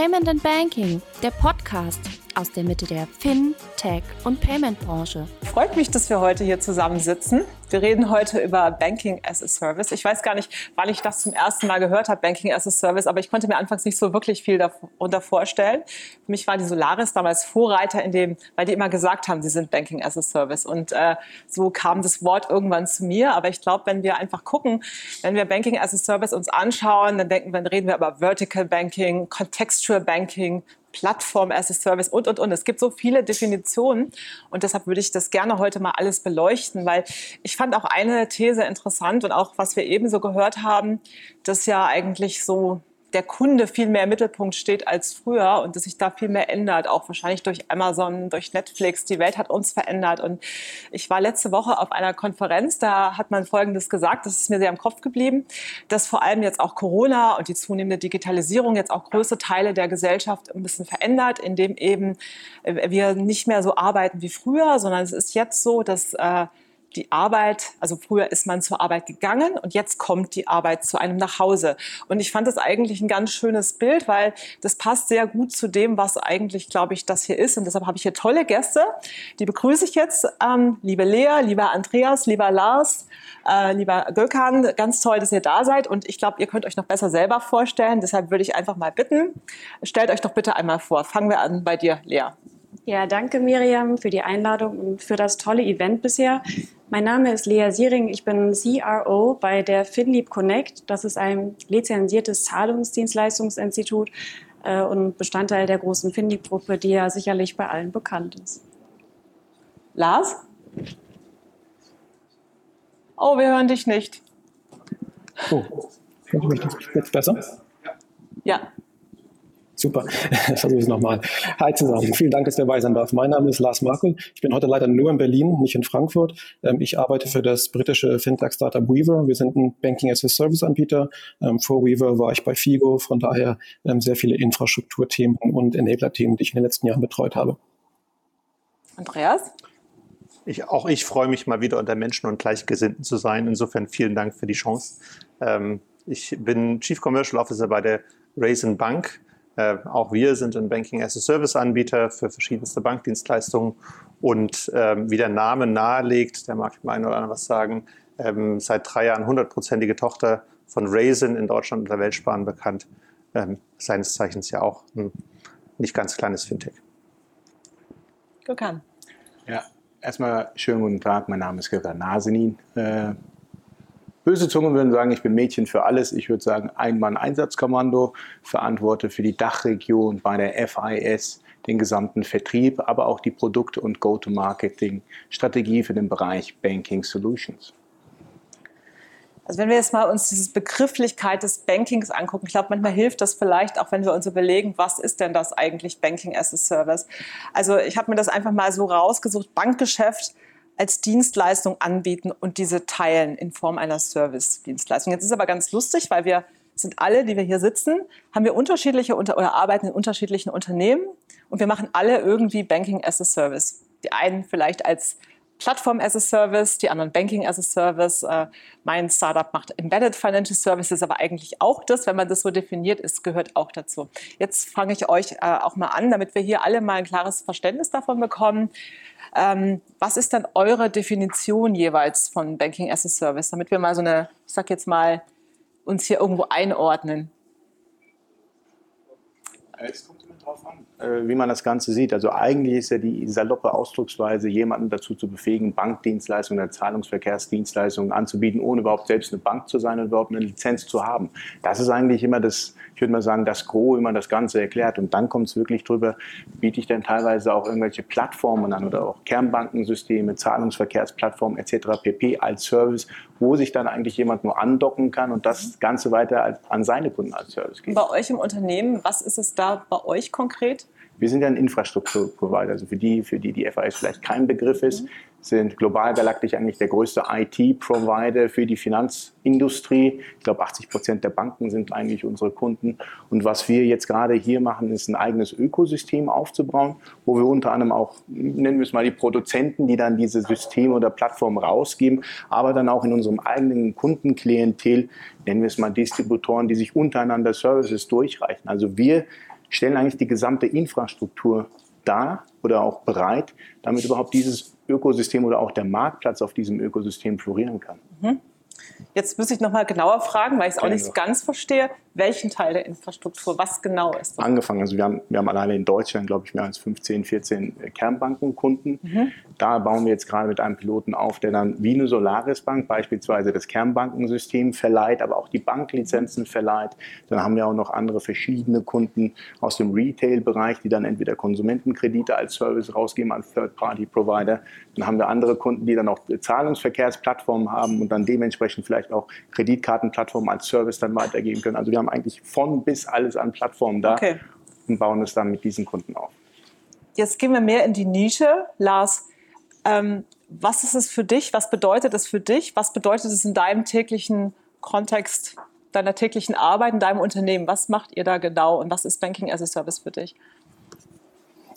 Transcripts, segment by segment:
Payment and Banking, der Podcast aus der Mitte der Fin, Tech und Payment Branche. Freut mich, dass wir heute hier zusammensitzen. Wir reden heute über Banking as a Service. Ich weiß gar nicht, wann ich das zum ersten Mal gehört habe, Banking as a Service, aber ich konnte mir anfangs nicht so wirklich viel darunter vorstellen. Für mich war die Solaris damals Vorreiter in dem, weil die immer gesagt haben, sie sind Banking as a Service. Und äh, so kam das Wort irgendwann zu mir. Aber ich glaube, wenn wir einfach gucken, wenn wir Banking as a Service uns anschauen, dann denken, dann reden wir über Vertical Banking, Contextual Banking, Plattform as a Service und, und, und. Es gibt so viele Definitionen und deshalb würde ich das gerne heute mal alles beleuchten, weil ich fand auch eine These interessant und auch was wir eben so gehört haben, dass ja eigentlich so der Kunde viel mehr im Mittelpunkt steht als früher und dass sich da viel mehr ändert, auch wahrscheinlich durch Amazon, durch Netflix. Die Welt hat uns verändert. Und ich war letzte Woche auf einer Konferenz, da hat man Folgendes gesagt, das ist mir sehr im Kopf geblieben, dass vor allem jetzt auch Corona und die zunehmende Digitalisierung jetzt auch große Teile der Gesellschaft ein bisschen verändert, indem eben äh, wir nicht mehr so arbeiten wie früher, sondern es ist jetzt so, dass äh, die Arbeit, also früher ist man zur Arbeit gegangen und jetzt kommt die Arbeit zu einem nach Hause. Und ich fand das eigentlich ein ganz schönes Bild, weil das passt sehr gut zu dem, was eigentlich, glaube ich, das hier ist. Und deshalb habe ich hier tolle Gäste. Die begrüße ich jetzt. Ähm, liebe Lea, lieber Andreas, lieber Lars, äh, lieber Gökhan, ganz toll, dass ihr da seid. Und ich glaube, ihr könnt euch noch besser selber vorstellen. Deshalb würde ich einfach mal bitten, stellt euch doch bitte einmal vor. Fangen wir an bei dir, Lea. Ja, danke Miriam für die Einladung und für das tolle Event bisher. Mein Name ist Lea Siering, ich bin CRO bei der FinLeap Connect. Das ist ein lizenziertes Zahlungsdienstleistungsinstitut äh, und Bestandteil der großen FinLeap-Gruppe, die ja sicherlich bei allen bekannt ist. Lars? Oh, wir hören dich nicht. Oh, hören Sie mich jetzt besser? Ja. Super, versuche ich es nochmal. Hi zusammen, vielen Dank, dass ihr dabei sein darf. Mein Name ist Lars Markel. Ich bin heute leider nur in Berlin, nicht in Frankfurt. Ähm, ich arbeite für das britische Fintech-Startup Weaver. Wir sind ein Banking-as-a-Service-Anbieter. Ähm, vor Weaver war ich bei Figo, von daher ähm, sehr viele Infrastrukturthemen und Enabler-Themen, die ich in den letzten Jahren betreut habe. Andreas? Ich, auch ich freue mich mal wieder unter Menschen und Gleichgesinnten zu sein. Insofern vielen Dank für die Chance. ich bin Chief Commercial Officer bei der Raisin Bank. Äh, auch wir sind ein Banking-as-a-Service-Anbieter für verschiedenste Bankdienstleistungen und ähm, wie der Name nahelegt, der mag dem einen oder anderen was sagen, ähm, seit drei Jahren hundertprozentige Tochter von Raisin in Deutschland und der Weltsparen bekannt. Ähm, seines Zeichens ja auch ein nicht ganz kleines Fintech. Gökhan. Ja, erstmal schönen guten Tag. Mein Name ist Gökhan Nasenin. Äh, Böse Zungen würden sagen, ich bin Mädchen für alles. Ich würde sagen, Ein-Mann-Einsatzkommando, verantworte für die Dachregion bei der FIS, den gesamten Vertrieb, aber auch die Produkt- und Go-to-Marketing-Strategie für den Bereich Banking Solutions. Also wenn wir jetzt mal uns diese Begrifflichkeit des Bankings angucken, ich glaube, manchmal hilft das vielleicht, auch wenn wir uns überlegen, was ist denn das eigentlich Banking as a Service? Also ich habe mir das einfach mal so rausgesucht, Bankgeschäft als Dienstleistung anbieten und diese teilen in Form einer Service-Dienstleistung. Jetzt ist aber ganz lustig, weil wir sind alle, die wir hier sitzen, haben wir unterschiedliche unter oder arbeiten in unterschiedlichen Unternehmen und wir machen alle irgendwie Banking as a Service. Die einen vielleicht als Plattform as a Service, die anderen Banking as a Service. Äh, mein Startup macht Embedded Financial Services, aber eigentlich auch das, wenn man das so definiert ist, gehört auch dazu. Jetzt fange ich euch äh, auch mal an, damit wir hier alle mal ein klares Verständnis davon bekommen. Ähm, was ist dann eure Definition jeweils von Banking as a Service, damit wir mal so eine, ich sag jetzt mal, uns hier irgendwo einordnen? Es kommt immer drauf an, äh, wie man das Ganze sieht. Also eigentlich ist ja die saloppe Ausdrucksweise, jemanden dazu zu befähigen, Bankdienstleistungen oder Zahlungsverkehrsdienstleistungen anzubieten, ohne überhaupt selbst eine Bank zu sein und überhaupt eine Lizenz zu haben. Das ist eigentlich immer das, ich würde mal sagen, das Gros, wie man das Ganze erklärt. Und dann kommt es wirklich drüber, biete ich dann teilweise auch irgendwelche Plattformen an oder auch Kernbankensysteme, Zahlungsverkehrsplattformen etc. pp. als Service, wo sich dann eigentlich jemand nur andocken kann und das Ganze weiter an seine Kunden als Service gibt. Bei euch im Unternehmen, was ist es da bei euch konkret? Wir sind ja ein Infrastrukturprovider, also für die, für die die FAS vielleicht kein Begriff ist, sind global galaktisch eigentlich der größte IT-Provider für die Finanzindustrie. Ich glaube, 80 Prozent der Banken sind eigentlich unsere Kunden. Und was wir jetzt gerade hier machen, ist ein eigenes Ökosystem aufzubauen, wo wir unter anderem auch, nennen wir es mal, die Produzenten, die dann diese Systeme oder Plattformen rausgeben, aber dann auch in unserem eigenen Kundenklientel, nennen wir es mal Distributoren, die sich untereinander Services durchreichen. Also wir stellen eigentlich die gesamte Infrastruktur dar oder auch bereit, damit überhaupt dieses Ökosystem oder auch der Marktplatz auf diesem Ökosystem florieren kann. Mhm. Jetzt muss ich noch mal genauer fragen, weil ich es auch nicht ganz verstehe welchen Teil der Infrastruktur, was genau ist das? Angefangen, also wir haben, wir haben alleine in Deutschland, glaube ich, mehr als 15, 14 Kernbankenkunden. Mhm. Da bauen wir jetzt gerade mit einem Piloten auf, der dann wie eine Solaris-Bank beispielsweise das Kernbankensystem verleiht, aber auch die Banklizenzen verleiht. Dann haben wir auch noch andere verschiedene Kunden aus dem Retail-Bereich, die dann entweder Konsumentenkredite als Service rausgeben an Third-Party-Provider. Dann haben wir andere Kunden, die dann auch Zahlungsverkehrsplattformen haben und dann dementsprechend vielleicht auch Kreditkartenplattformen als Service dann weitergeben können. Also wir haben eigentlich von bis alles an Plattformen da okay. und bauen es dann mit diesen Kunden auf. Jetzt gehen wir mehr in die Nische. Lars, ähm, was ist es für dich? Was bedeutet es für dich? Was bedeutet es in deinem täglichen Kontext, deiner täglichen Arbeit, in deinem Unternehmen? Was macht ihr da genau und was ist Banking as a Service für dich?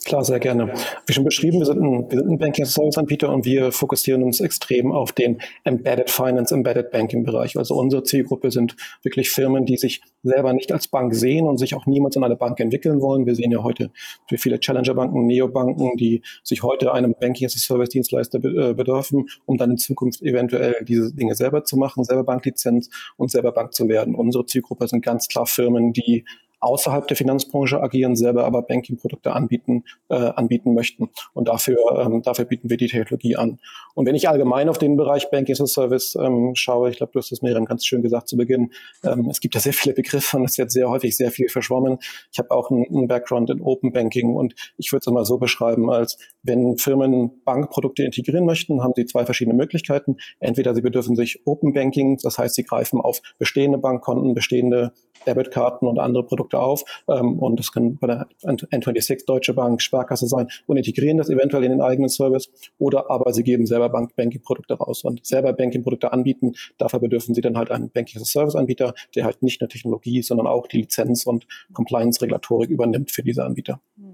Klar, sehr gerne. Wie schon beschrieben, wir sind ein, ein Banking-Service-Anbieter und wir fokussieren uns extrem auf den Embedded Finance, Embedded Banking-Bereich. Also unsere Zielgruppe sind wirklich Firmen, die sich selber nicht als Bank sehen und sich auch niemals in eine Bank entwickeln wollen. Wir sehen ja heute für viele Challenger-Banken, Neobanken, die sich heute einem Banking-as-a-Service-Dienstleister äh, bedürfen, um dann in Zukunft eventuell diese Dinge selber zu machen, selber Banklizenz und selber Bank zu werden. Unsere Zielgruppe sind ganz klar Firmen, die außerhalb der Finanzbranche agieren, selber aber Banking-Produkte anbieten, äh, anbieten möchten. Und dafür, ähm, dafür bieten wir die Technologie an. Und wenn ich allgemein auf den Bereich Banking as a Service ähm, schaue, ich glaube, du hast es Miriam ganz schön gesagt zu Beginn, ähm, es gibt ja sehr viele Begriffe und es wird sehr häufig sehr viel verschwommen. Ich habe auch einen, einen Background in Open Banking und ich würde es immer so beschreiben, als wenn Firmen Bankprodukte integrieren möchten, haben sie zwei verschiedene Möglichkeiten. Entweder sie bedürfen sich Open Banking, das heißt, sie greifen auf bestehende Bankkonten, bestehende Debitkarten und andere Produkte auf. Ähm, und das kann bei der N26 Deutsche Bank, Sparkasse sein und integrieren das eventuell in den eigenen Service. Oder aber sie geben selber Banking-Produkte raus und selber Banking-Produkte anbieten. Dafür bedürfen sie dann halt einen Banking-Service-Anbieter, der halt nicht nur Technologie, sondern auch die Lizenz und Compliance-Regulatorik übernimmt für diese Anbieter. Mhm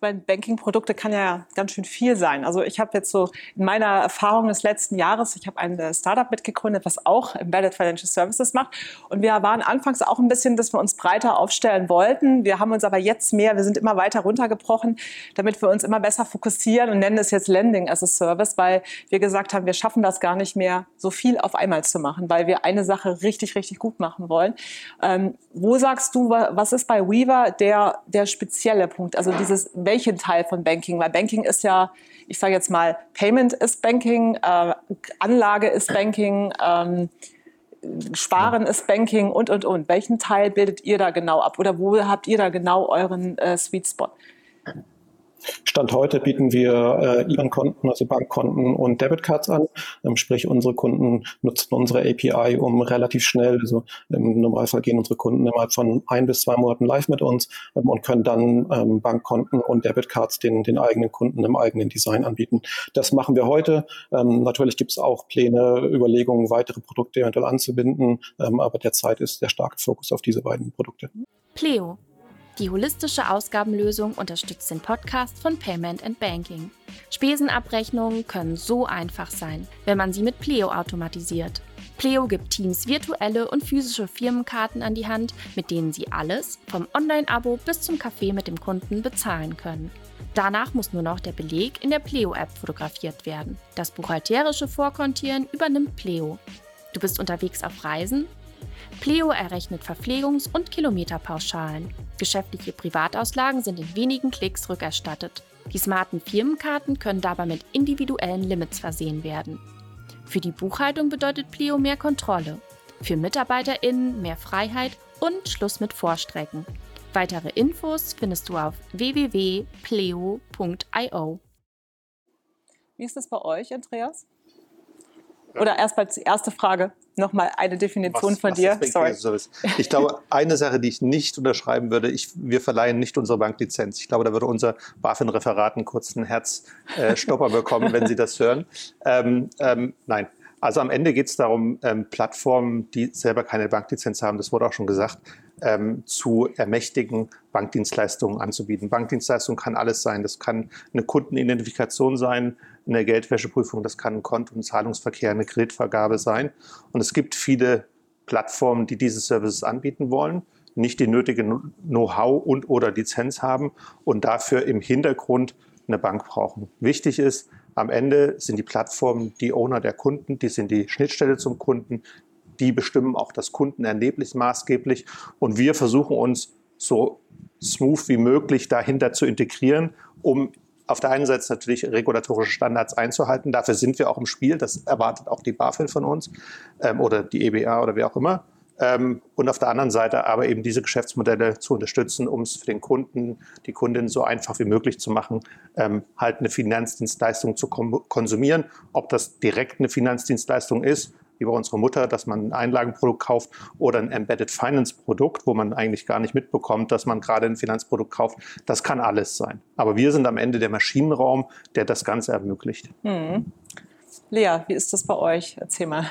meine, Banking-Produkte kann ja ganz schön viel sein. Also ich habe jetzt so in meiner Erfahrung des letzten Jahres, ich habe ein äh, Startup mitgegründet, was auch Embedded Financial Services macht. Und wir waren anfangs auch ein bisschen, dass wir uns breiter aufstellen wollten. Wir haben uns aber jetzt mehr, wir sind immer weiter runtergebrochen, damit wir uns immer besser fokussieren und nennen es jetzt Lending as a Service, weil wir gesagt haben, wir schaffen das gar nicht mehr, so viel auf einmal zu machen, weil wir eine Sache richtig, richtig gut machen wollen. Ähm, wo sagst du, was ist bei Weaver der, der spezielle Punkt? Also dieses welchen Teil von Banking? Weil Banking ist ja, ich sage jetzt mal, Payment ist Banking, äh, Anlage ist Banking, ähm, Sparen ist Banking und, und, und. Welchen Teil bildet ihr da genau ab? Oder wo habt ihr da genau euren äh, Sweet Spot? Stand heute bieten wir äh, IBAN-Konten, also Bankkonten und Debitcards an. Ähm, sprich, unsere Kunden nutzen unsere API, um relativ schnell, also im Normalfall gehen unsere Kunden innerhalb von ein bis zwei Monaten live mit uns ähm, und können dann ähm, Bankkonten und Debitcards den, den eigenen Kunden im eigenen Design anbieten. Das machen wir heute. Ähm, natürlich gibt es auch Pläne, Überlegungen, weitere Produkte eventuell anzubinden, ähm, aber derzeit ist der starke Fokus auf diese beiden Produkte. Pleo die holistische Ausgabenlösung unterstützt den Podcast von Payment and Banking. Spesenabrechnungen können so einfach sein, wenn man sie mit Pleo automatisiert. Pleo gibt Teams virtuelle und physische Firmenkarten an die Hand, mit denen sie alles, vom Online-Abo bis zum Kaffee mit dem Kunden, bezahlen können. Danach muss nur noch der Beleg in der Pleo-App fotografiert werden. Das buchhalterische Vorkontieren übernimmt Pleo. Du bist unterwegs auf Reisen Pleo errechnet Verpflegungs- und Kilometerpauschalen. Geschäftliche Privatauslagen sind in wenigen Klicks rückerstattet. Die smarten Firmenkarten können dabei mit individuellen Limits versehen werden. Für die Buchhaltung bedeutet Pleo mehr Kontrolle. Für MitarbeiterInnen mehr Freiheit und Schluss mit Vorstrecken. Weitere Infos findest du auf www.pleo.io. Wie ist es bei euch, Andreas? Oder erstmal die erste Frage, nochmal eine Definition was, von was dir. Sorry. Ich glaube, eine Sache, die ich nicht unterschreiben würde, ich, wir verleihen nicht unsere Banklizenz. Ich glaube, da würde unser BaFin-Referat einen kurzen Herzstopper äh, bekommen, wenn Sie das hören. Ähm, ähm, nein. Also am Ende geht es darum, ähm, Plattformen, die selber keine Banklizenz haben, das wurde auch schon gesagt, ähm, zu ermächtigen, Bankdienstleistungen anzubieten. Bankdienstleistung kann alles sein. Das kann eine Kundenidentifikation sein, eine Geldwäscheprüfung, das kann ein Konto- und Zahlungsverkehr, eine Kreditvergabe sein. Und es gibt viele Plattformen, die diese Services anbieten wollen. nicht die nötige Know-how und oder Lizenz haben und dafür im Hintergrund eine Bank brauchen. Wichtig ist, am Ende sind die Plattformen die Owner der Kunden, die sind die Schnittstelle zum Kunden, die bestimmen auch das Kundenerlebnis maßgeblich und wir versuchen uns so smooth wie möglich dahinter zu integrieren, um auf der einen Seite natürlich regulatorische Standards einzuhalten. Dafür sind wir auch im Spiel. Das erwartet auch die BaFin von uns ähm, oder die EBA oder wer auch immer. Ähm, und auf der anderen Seite aber eben diese Geschäftsmodelle zu unterstützen, um es für den Kunden, die Kundin so einfach wie möglich zu machen, ähm, halt eine Finanzdienstleistung zu konsumieren. Ob das direkt eine Finanzdienstleistung ist, wie bei unserer Mutter, dass man ein Einlagenprodukt kauft oder ein Embedded Finance Produkt, wo man eigentlich gar nicht mitbekommt, dass man gerade ein Finanzprodukt kauft. Das kann alles sein. Aber wir sind am Ende der Maschinenraum, der das Ganze ermöglicht. Hm. Lea, wie ist das bei euch? Erzähl mal.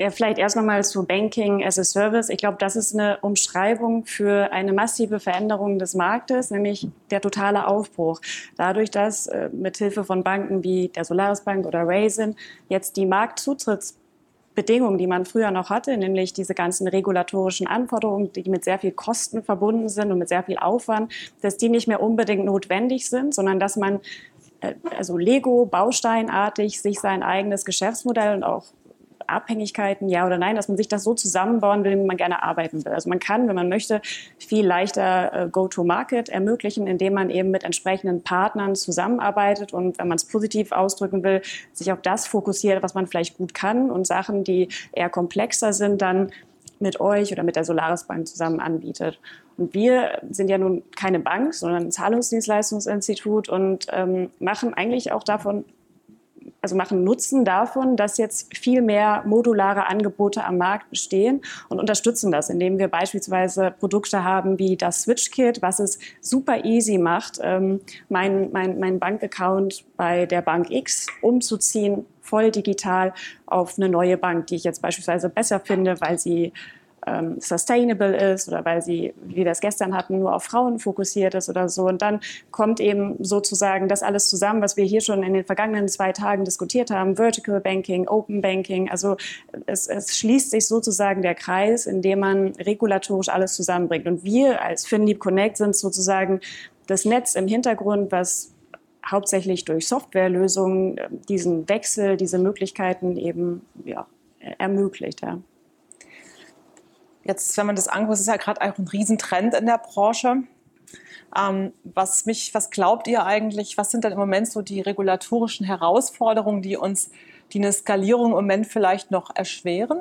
Ja, vielleicht erst nochmal zu Banking as a Service. Ich glaube, das ist eine Umschreibung für eine massive Veränderung des Marktes, nämlich der totale Aufbruch. Dadurch, dass äh, mithilfe von Banken wie der Solaris Bank oder Raisin jetzt die Marktzutrittsbedingungen, die man früher noch hatte, nämlich diese ganzen regulatorischen Anforderungen, die mit sehr viel Kosten verbunden sind und mit sehr viel Aufwand, dass die nicht mehr unbedingt notwendig sind, sondern dass man äh, also Lego bausteinartig sich sein eigenes Geschäftsmodell und auch Abhängigkeiten, ja oder nein, dass man sich das so zusammenbauen will, wie man gerne arbeiten will. Also man kann, wenn man möchte, viel leichter äh, Go-to-Market ermöglichen, indem man eben mit entsprechenden Partnern zusammenarbeitet und, wenn man es positiv ausdrücken will, sich auf das fokussiert, was man vielleicht gut kann und Sachen, die eher komplexer sind, dann mit euch oder mit der Solaris Bank zusammen anbietet. Und wir sind ja nun keine Bank, sondern ein Zahlungsdienstleistungsinstitut und ähm, machen eigentlich auch davon also machen Nutzen davon, dass jetzt viel mehr modulare Angebote am Markt bestehen und unterstützen das, indem wir beispielsweise Produkte haben wie das Switch-Kit, was es super easy macht, ähm, mein, mein, mein Bankaccount bei der Bank X umzuziehen, voll digital auf eine neue Bank, die ich jetzt beispielsweise besser finde, weil sie ähm, sustainable ist oder weil sie, wie wir es gestern hatten, nur auf Frauen fokussiert ist oder so. Und dann kommt eben sozusagen das alles zusammen, was wir hier schon in den vergangenen zwei Tagen diskutiert haben, Vertical Banking, Open Banking. Also es, es schließt sich sozusagen der Kreis, in dem man regulatorisch alles zusammenbringt. Und wir als FinLeap Connect sind sozusagen das Netz im Hintergrund, was hauptsächlich durch Softwarelösungen äh, diesen Wechsel, diese Möglichkeiten eben ja, ermöglicht. Ja. Jetzt, wenn man das anguckt, ist ja gerade auch ein Riesentrend in der Branche. Ähm, was, mich, was glaubt ihr eigentlich, was sind denn im Moment so die regulatorischen Herausforderungen, die uns die eine Skalierung im Moment vielleicht noch erschweren?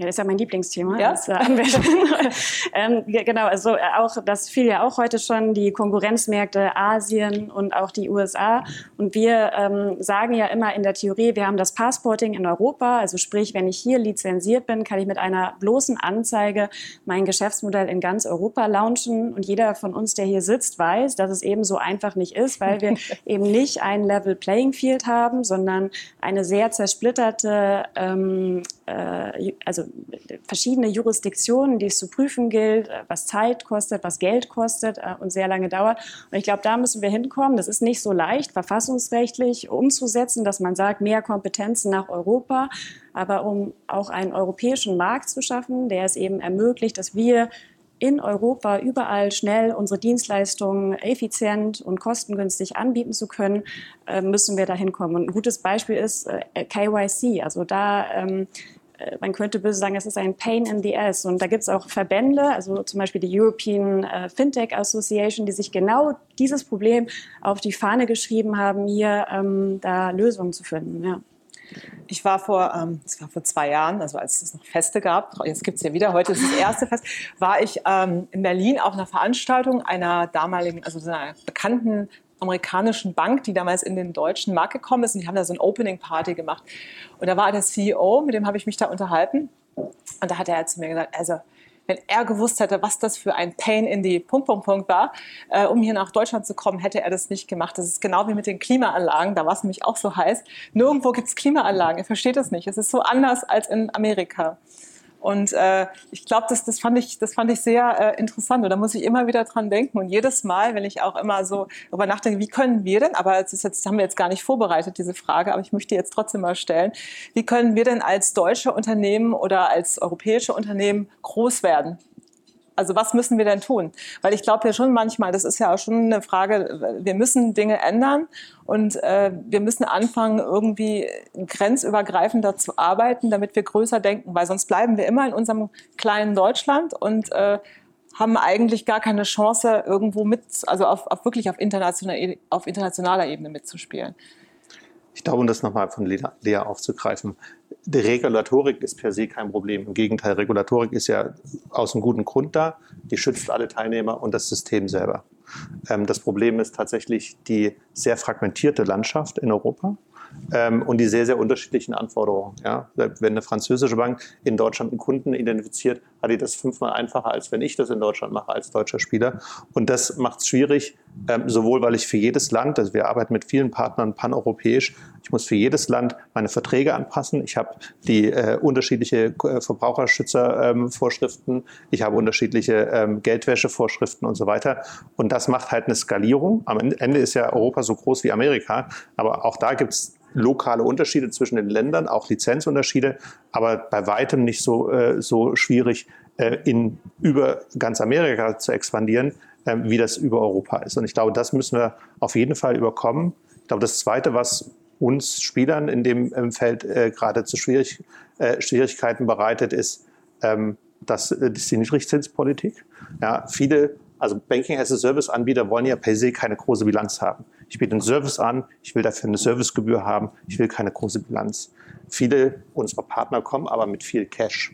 Ja, das ist ja mein Lieblingsthema ja? als äh, ähm, genau, also äh, auch das fiel ja auch heute schon, die Konkurrenzmärkte Asien und auch die USA. Und wir ähm, sagen ja immer in der Theorie, wir haben das Passporting in Europa. Also sprich, wenn ich hier lizenziert bin, kann ich mit einer bloßen Anzeige mein Geschäftsmodell in ganz Europa launchen. Und jeder von uns, der hier sitzt, weiß, dass es eben so einfach nicht ist, weil wir eben nicht ein Level Playing Field haben, sondern eine sehr zersplitterte ähm, äh, also verschiedene Jurisdiktionen, die es zu prüfen gilt, äh, was Zeit kostet, was Geld kostet äh, und sehr lange dauert. Und ich glaube, da müssen wir hinkommen. Das ist nicht so leicht, verfassungsrechtlich umzusetzen, dass man sagt, mehr Kompetenzen nach Europa. Aber um auch einen europäischen Markt zu schaffen, der es eben ermöglicht, dass wir in Europa überall schnell unsere Dienstleistungen effizient und kostengünstig anbieten zu können, müssen wir dahin kommen. Und ein gutes Beispiel ist KYC. Also da ähm, äh, man könnte böse sagen, es ist ein Pain in the Ass. Und da gibt es auch Verbände, also zum Beispiel die European äh, Fintech Association, die sich genau dieses Problem auf die Fahne geschrieben haben, hier ähm, da Lösungen zu finden. Ja. Ich war vor, ähm, das war vor zwei Jahren, also als es noch Feste gab, jetzt gibt es ja wieder, heute ist das erste Fest, war ich ähm, in Berlin auf einer Veranstaltung einer damaligen, also einer bekannten amerikanischen Bank, die damals in den deutschen Markt gekommen ist. Und die haben da so ein Opening Party gemacht. Und da war der CEO, mit dem habe ich mich da unterhalten. Und da hat er zu mir gesagt, also wenn er gewusst hätte, was das für ein Pain in die Punkt, Punkt, Punkt war, äh, um hier nach Deutschland zu kommen, hätte er das nicht gemacht. Das ist genau wie mit den Klimaanlagen. Da war es nämlich auch so heiß. Nirgendwo gibt es Klimaanlagen. Er versteht das nicht. Es ist so anders als in Amerika. Und äh, ich glaube, das, das, fand ich, das fand ich sehr äh, interessant. Und da muss ich immer wieder dran denken. Und jedes Mal, wenn ich auch immer so darüber nachdenke, wie können wir denn, aber das, ist jetzt, haben wir jetzt gar nicht vorbereitet, diese Frage, aber ich möchte jetzt trotzdem mal stellen, wie können wir denn als deutsche Unternehmen oder als europäische Unternehmen groß werden? Also was müssen wir denn tun? Weil ich glaube ja schon manchmal, das ist ja auch schon eine Frage, wir müssen Dinge ändern und äh, wir müssen anfangen, irgendwie grenzübergreifender zu arbeiten, damit wir größer denken, weil sonst bleiben wir immer in unserem kleinen Deutschland und äh, haben eigentlich gar keine Chance, irgendwo mit, also auf, auf wirklich auf internationaler, auf internationaler Ebene mitzuspielen. Ich glaube, um das nochmal von Lea aufzugreifen, die Regulatorik ist per se kein Problem. Im Gegenteil, Regulatorik ist ja aus einem guten Grund da. Die schützt alle Teilnehmer und das System selber. Ähm, das Problem ist tatsächlich die sehr fragmentierte Landschaft in Europa ähm, und die sehr, sehr unterschiedlichen Anforderungen. Wenn eine französische Bank in Deutschland einen Kunden identifiziert, hat die das fünfmal einfacher, als wenn ich das in Deutschland mache als deutscher Spieler. Und das macht es schwierig, ähm, sowohl weil ich für jedes Land, also wir arbeiten mit vielen Partnern paneuropäisch, ich muss für jedes Land meine Verträge anpassen. Ich habe die äh, unterschiedliche äh, Verbraucherschützervorschriften, ähm, ich habe unterschiedliche ähm, Geldwäschevorschriften und so weiter. Und das macht halt eine Skalierung. Am Ende ist ja Europa so groß wie Amerika, aber auch da gibt es lokale Unterschiede zwischen den Ländern, auch Lizenzunterschiede, aber bei weitem nicht so, äh, so schwierig, äh, in, über ganz Amerika zu expandieren, äh, wie das über Europa ist. Und ich glaube, das müssen wir auf jeden Fall überkommen. Ich glaube, das Zweite, was uns Spielern in dem Feld äh, gerade zu schwierig, äh, Schwierigkeiten bereitet, ist, ähm, das, das ist die Niedrigzinspolitik. Ja, viele also Banking as a Service Anbieter wollen ja per se keine große Bilanz haben. Ich biete einen Service an, ich will dafür eine Servicegebühr haben, ich will keine große Bilanz. Viele unserer Partner kommen aber mit viel Cash.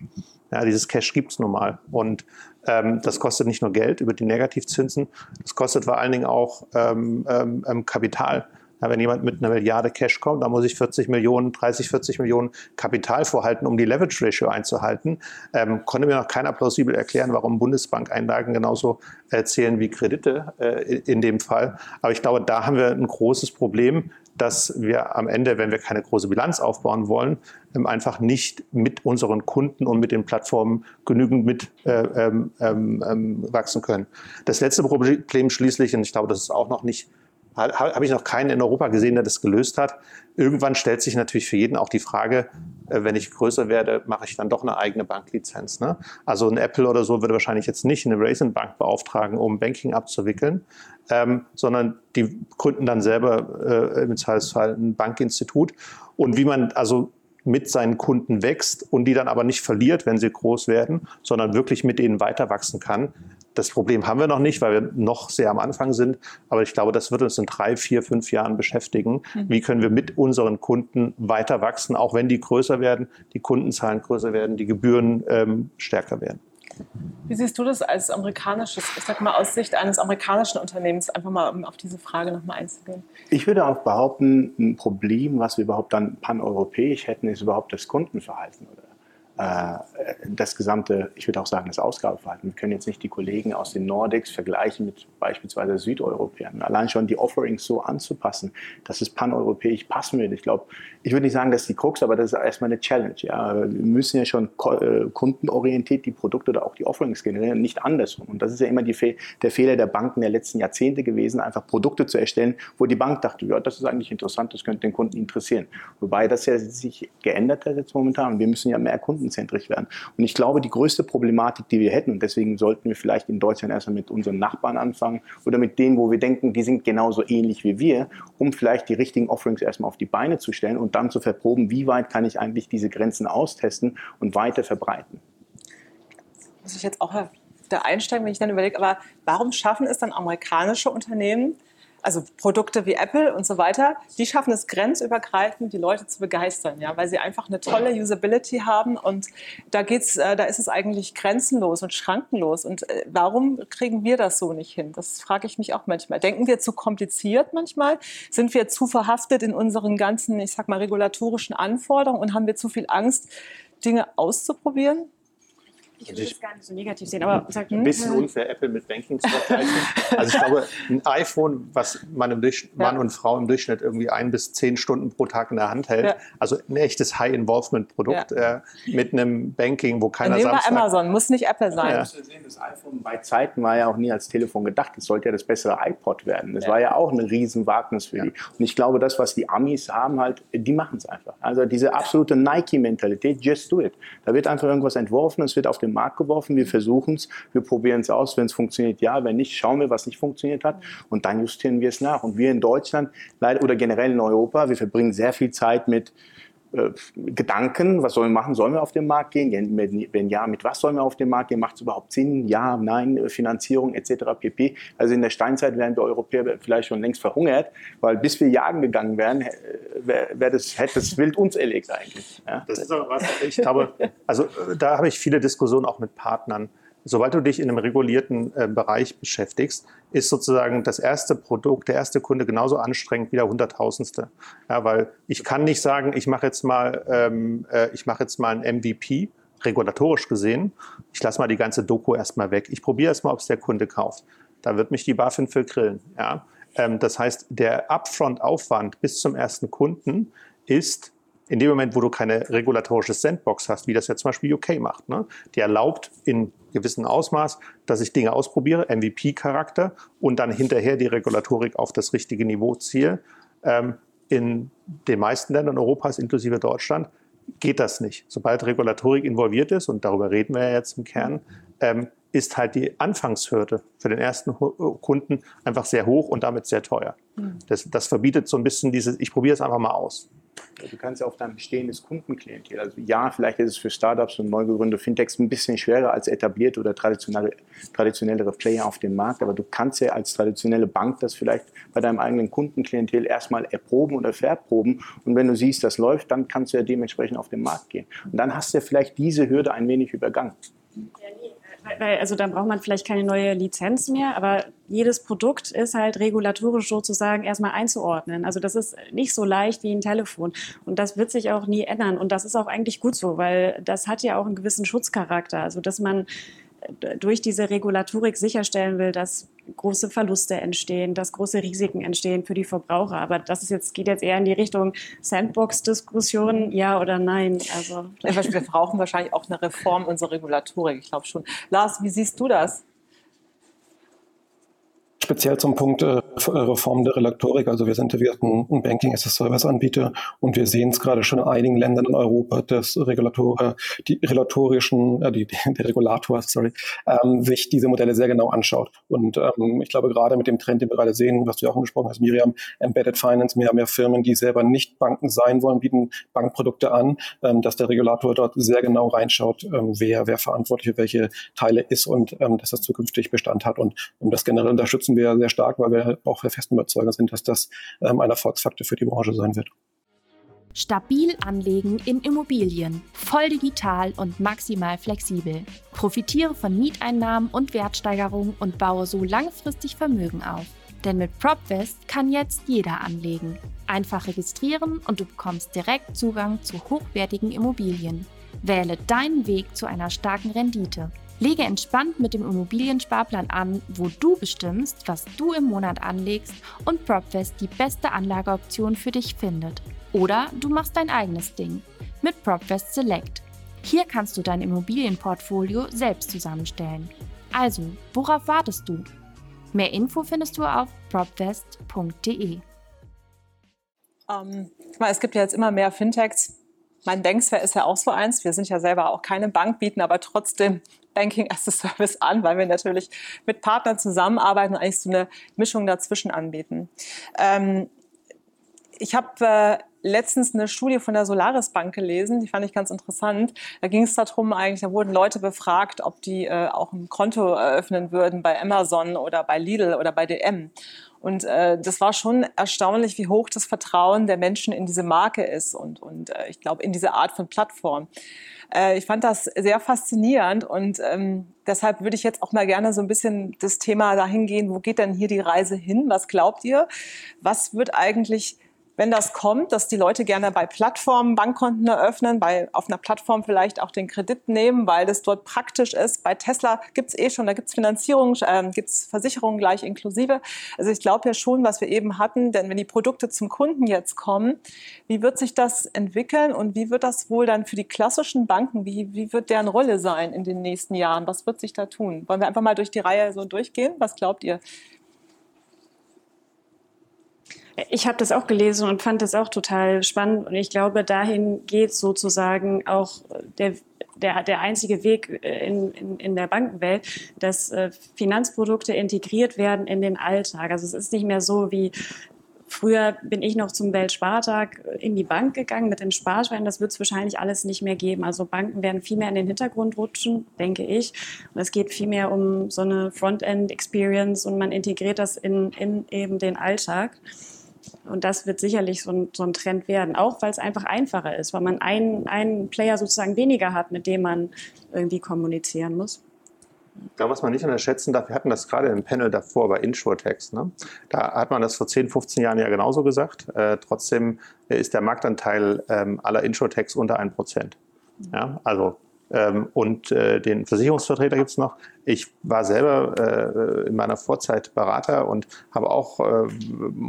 Ja, dieses Cash gibt es nun mal. Und ähm, das kostet nicht nur Geld über die Negativzinsen, das kostet vor allen Dingen auch ähm, ähm, ähm Kapital. Ja, wenn jemand mit einer Milliarde Cash kommt, dann muss ich 40 Millionen, 30, 40 Millionen Kapital vorhalten, um die Leverage Ratio einzuhalten. Ähm, konnte mir noch keiner plausibel erklären, warum Bundesbankeinlagen genauso äh, zählen wie Kredite äh, in dem Fall. Aber ich glaube, da haben wir ein großes Problem, dass wir am Ende, wenn wir keine große Bilanz aufbauen wollen, ähm, einfach nicht mit unseren Kunden und mit den Plattformen genügend mit äh, ähm, ähm, ähm wachsen können. Das letzte Problem schließlich, und ich glaube, das ist auch noch nicht habe ich noch keinen in Europa gesehen, der das gelöst hat. Irgendwann stellt sich natürlich für jeden auch die Frage, äh, wenn ich größer werde, mache ich dann doch eine eigene Banklizenz. Ne? Also ein Apple oder so würde wahrscheinlich jetzt nicht eine Raisin Bank beauftragen, um Banking abzuwickeln, ähm, sondern die gründen dann selber äh, im Zweifelsfall ein Bankinstitut. Und wie man also mit seinen Kunden wächst und die dann aber nicht verliert, wenn sie groß werden, sondern wirklich mit denen weiter wachsen kann, das Problem haben wir noch nicht, weil wir noch sehr am Anfang sind. Aber ich glaube, das wird uns in drei, vier, fünf Jahren beschäftigen. Mhm. Wie können wir mit unseren Kunden weiter wachsen, auch wenn die größer werden, die Kundenzahlen größer werden, die Gebühren ähm, stärker werden. Wie siehst du das als amerikanisches, ich sag mal aus Sicht eines amerikanischen Unternehmens, einfach mal um auf diese Frage nochmal einzugehen? Ich würde auch behaupten, ein Problem, was wir überhaupt dann paneuropäisch hätten, ist überhaupt das Kundenverhalten oder das gesamte, ich würde auch sagen, das Ausgabeverhalten. Wir können jetzt nicht die Kollegen aus den Nordics vergleichen mit beispielsweise Südeuropäern. Allein schon die Offerings so anzupassen, dass es paneuropäisch passen wird. Ich glaube, ich würde nicht sagen, dass die Krux, aber das ist erstmal eine Challenge. Ja. Wir müssen ja schon äh, kundenorientiert die Produkte oder auch die Offerings generieren, nicht andersrum. Und das ist ja immer Fe der Fehler der Banken der letzten Jahrzehnte gewesen, einfach Produkte zu erstellen, wo die Bank dachte, ja, das ist eigentlich interessant, das könnte den Kunden interessieren. Wobei das ja sich geändert hat jetzt momentan. Wir müssen ja mehr Kunden kundenzentrisch werden. Und ich glaube, die größte Problematik, die wir hätten, und deswegen sollten wir vielleicht in Deutschland erstmal mit unseren Nachbarn anfangen oder mit denen, wo wir denken, die sind genauso ähnlich wie wir, um vielleicht die richtigen Offerings erstmal auf die Beine zu stellen und dann zu verproben, wie weit kann ich eigentlich diese Grenzen austesten und weiter verbreiten. Muss ich jetzt auch da einsteigen, wenn ich dann überlege, aber warum schaffen es dann amerikanische Unternehmen, also Produkte wie Apple und so weiter, die schaffen es grenzübergreifend, die Leute zu begeistern, ja, weil sie einfach eine tolle Usability haben und da geht's, äh, da ist es eigentlich grenzenlos und schrankenlos. Und äh, warum kriegen wir das so nicht hin? Das frage ich mich auch manchmal. Denken wir zu kompliziert manchmal? Sind wir zu verhaftet in unseren ganzen, ich sag mal, regulatorischen Anforderungen und haben wir zu viel Angst, Dinge auszuprobieren? Ich würde es gar nicht so negativ sehen, aber sag, ein bisschen unfair, Apple mit Banking zu vergleichen. also ich glaube, ein iPhone, was man, im Durchschnitt, ja. Mann und Frau im Durchschnitt irgendwie ein bis zehn Stunden pro Tag in der Hand hält, ja. also ein echtes High-Involvement-Produkt ja. äh, mit einem Banking, wo keiner sagt. Samstag... Amazon, muss nicht Apple sein. Ja. Das iPhone bei Zeiten war ja auch nie als Telefon gedacht. Es sollte ja das bessere iPod werden. Das war ja auch ein Riesenwagnis für die. Und ich glaube, das, was die Amis haben, halt, die machen es einfach. Also diese absolute Nike-Mentalität, just do it. Da wird einfach irgendwas entworfen, es wird auf dem den Markt geworfen, wir versuchen es, wir probieren es aus, wenn es funktioniert, ja, wenn nicht, schauen wir, was nicht funktioniert hat. Und dann justieren wir es nach. Und wir in Deutschland oder generell in Europa, wir verbringen sehr viel Zeit mit äh, Gedanken, was sollen wir machen? Sollen wir auf den Markt gehen? Wenn ja, mit was sollen wir auf den Markt gehen? Macht es überhaupt Sinn? Ja, nein, Finanzierung etc. pp. Also in der Steinzeit wären wir Europäer vielleicht schon längst verhungert, weil bis wir jagen gegangen wären, wär, wär das, hätte das Wild uns erlegt eigentlich. Ja? Das ist aber was, ich glaube, also äh, da habe ich viele Diskussionen auch mit Partnern sobald du dich in einem regulierten äh, Bereich beschäftigst, ist sozusagen das erste Produkt, der erste Kunde genauso anstrengend wie der Hunderttausendste. Ja, weil ich kann nicht sagen, ich mache jetzt mal, ähm, äh, ich mache jetzt mal ein MVP, regulatorisch gesehen. Ich lasse mal die ganze Doku erstmal weg. Ich probiere erstmal, ob es der Kunde kauft. Da wird mich die BaFin für grillen. Ja? Ähm, das heißt, der Upfront-Aufwand bis zum ersten Kunden ist in dem Moment, wo du keine regulatorische Sandbox hast, wie das ja zum Beispiel UK macht, ne? die erlaubt in gewissem Ausmaß, dass ich Dinge ausprobiere, MVP-Charakter und dann hinterher die Regulatorik auf das richtige Niveau ziehe. Ähm, in den meisten Ländern Europas, inklusive Deutschland, geht das nicht. Sobald Regulatorik involviert ist, und darüber reden wir ja jetzt im Kern, ähm, ist halt die Anfangshürde für den ersten Kunden einfach sehr hoch und damit sehr teuer. Mhm. Das, das verbietet so ein bisschen dieses, ich probiere es einfach mal aus. Du kannst ja auf dein bestehendes Kundenklientel, also ja, vielleicht ist es für Startups und neu gegründete Fintechs ein bisschen schwerer als etablierte oder traditionelle, traditionellere Player auf dem Markt, aber du kannst ja als traditionelle Bank das vielleicht bei deinem eigenen Kundenklientel erstmal erproben oder verproben und wenn du siehst, das läuft, dann kannst du ja dementsprechend auf den Markt gehen. Und dann hast du ja vielleicht diese Hürde ein wenig übergangen. Ja, weil, also dann braucht man vielleicht keine neue Lizenz mehr, aber jedes Produkt ist halt regulatorisch sozusagen erstmal einzuordnen. Also das ist nicht so leicht wie ein Telefon. Und das wird sich auch nie ändern. Und das ist auch eigentlich gut so, weil das hat ja auch einen gewissen Schutzcharakter. Also dass man durch diese Regulatorik sicherstellen will, dass große Verluste entstehen, dass große Risiken entstehen für die Verbraucher. Aber das ist jetzt, geht jetzt eher in die Richtung Sandbox-Diskussion, ja oder nein. Also, wir brauchen wahrscheinlich auch eine Reform unserer Regulatorik, ich glaube schon. Lars, wie siehst du das? Speziell zum Punkt äh, Reform der Relatorik. Also wir sind wir ein, ein Banking as a Service Anbieter und wir sehen es gerade schon in einigen Ländern in Europa, dass Regulatoren, die regulatorischen, äh, die, der Regulator, sorry, ähm, sich diese Modelle sehr genau anschaut. Und ähm, ich glaube gerade mit dem Trend, den wir gerade sehen, was du auch angesprochen hast, Miriam, Embedded Finance, mehr mehr Firmen, die selber nicht Banken sein wollen, bieten Bankprodukte an, ähm, dass der Regulator dort sehr genau reinschaut, ähm, wer, wer verantwortlich für welche Teile ist und ähm, dass das zukünftig Bestand hat. Und um das generell unterstützen wir sehr stark, weil wir auch der festen Überzeugung sind, dass das ähm, ein Erfolgsfaktor für die Branche sein wird. Stabil anlegen in Immobilien, voll digital und maximal flexibel. Profitiere von Mieteinnahmen und Wertsteigerungen und baue so langfristig Vermögen auf. Denn mit PropVest kann jetzt jeder anlegen. Einfach registrieren und du bekommst direkt Zugang zu hochwertigen Immobilien. Wähle deinen Weg zu einer starken Rendite. Lege entspannt mit dem Immobiliensparplan an, wo du bestimmst, was du im Monat anlegst und PropFest die beste Anlageoption für dich findet. Oder du machst dein eigenes Ding mit PropFest Select. Hier kannst du dein Immobilienportfolio selbst zusammenstellen. Also, worauf wartest du? Mehr Info findest du auf propfest.de. Ähm, es gibt ja jetzt immer mehr Fintechs. Mein Denksphere ist ja auch so eins. Wir sind ja selber auch keine Bank, bieten aber trotzdem Banking as a Service an, weil wir natürlich mit Partnern zusammenarbeiten und eigentlich so eine Mischung dazwischen anbieten. Ähm, ich habe äh, letztens eine Studie von der Solaris Bank gelesen, die fand ich ganz interessant. Da ging es darum, eigentlich, da wurden Leute befragt, ob die äh, auch ein Konto eröffnen würden bei Amazon oder bei Lidl oder bei DM. Und äh, das war schon erstaunlich, wie hoch das Vertrauen der Menschen in diese Marke ist und, und äh, ich glaube in diese Art von Plattform. Äh, ich fand das sehr faszinierend und ähm, deshalb würde ich jetzt auch mal gerne so ein bisschen das Thema dahin gehen, wo geht denn hier die Reise hin? Was glaubt ihr? Was wird eigentlich wenn das kommt, dass die Leute gerne bei Plattformen Bankkonten eröffnen, bei, auf einer Plattform vielleicht auch den Kredit nehmen, weil das dort praktisch ist. Bei Tesla gibt es eh schon, da gibt es Finanzierung, äh, gibt es Versicherungen gleich inklusive. Also ich glaube ja schon, was wir eben hatten, denn wenn die Produkte zum Kunden jetzt kommen, wie wird sich das entwickeln und wie wird das wohl dann für die klassischen Banken, wie, wie wird deren Rolle sein in den nächsten Jahren? Was wird sich da tun? Wollen wir einfach mal durch die Reihe so durchgehen? Was glaubt ihr? Ich habe das auch gelesen und fand das auch total spannend. Und ich glaube, dahin geht sozusagen auch der, der, der einzige Weg äh, in, in, in der Bankenwelt, dass äh, Finanzprodukte integriert werden in den Alltag. Also es ist nicht mehr so wie Früher bin ich noch zum Weltspartag in die Bank gegangen mit den Sparschweinen. Das wird es wahrscheinlich alles nicht mehr geben. Also Banken werden viel mehr in den Hintergrund rutschen, denke ich. Und es geht viel mehr um so eine Frontend-Experience und man integriert das in, in eben den Alltag. Und das wird sicherlich so ein, so ein Trend werden, auch weil es einfach einfacher ist, weil man einen, einen Player sozusagen weniger hat, mit dem man irgendwie kommunizieren muss. Ich glaube, was man nicht unterschätzen darf, wir hatten das gerade im Panel davor bei Insurtext. Ne? Da hat man das vor 10, 15 Jahren ja genauso gesagt. Äh, trotzdem ist der Marktanteil ähm, aller Insurtechs unter 1%. Ja? Also ähm, und äh, den Versicherungsvertreter gibt es noch. Ich war selber äh, in meiner Vorzeit Berater und habe auch, äh,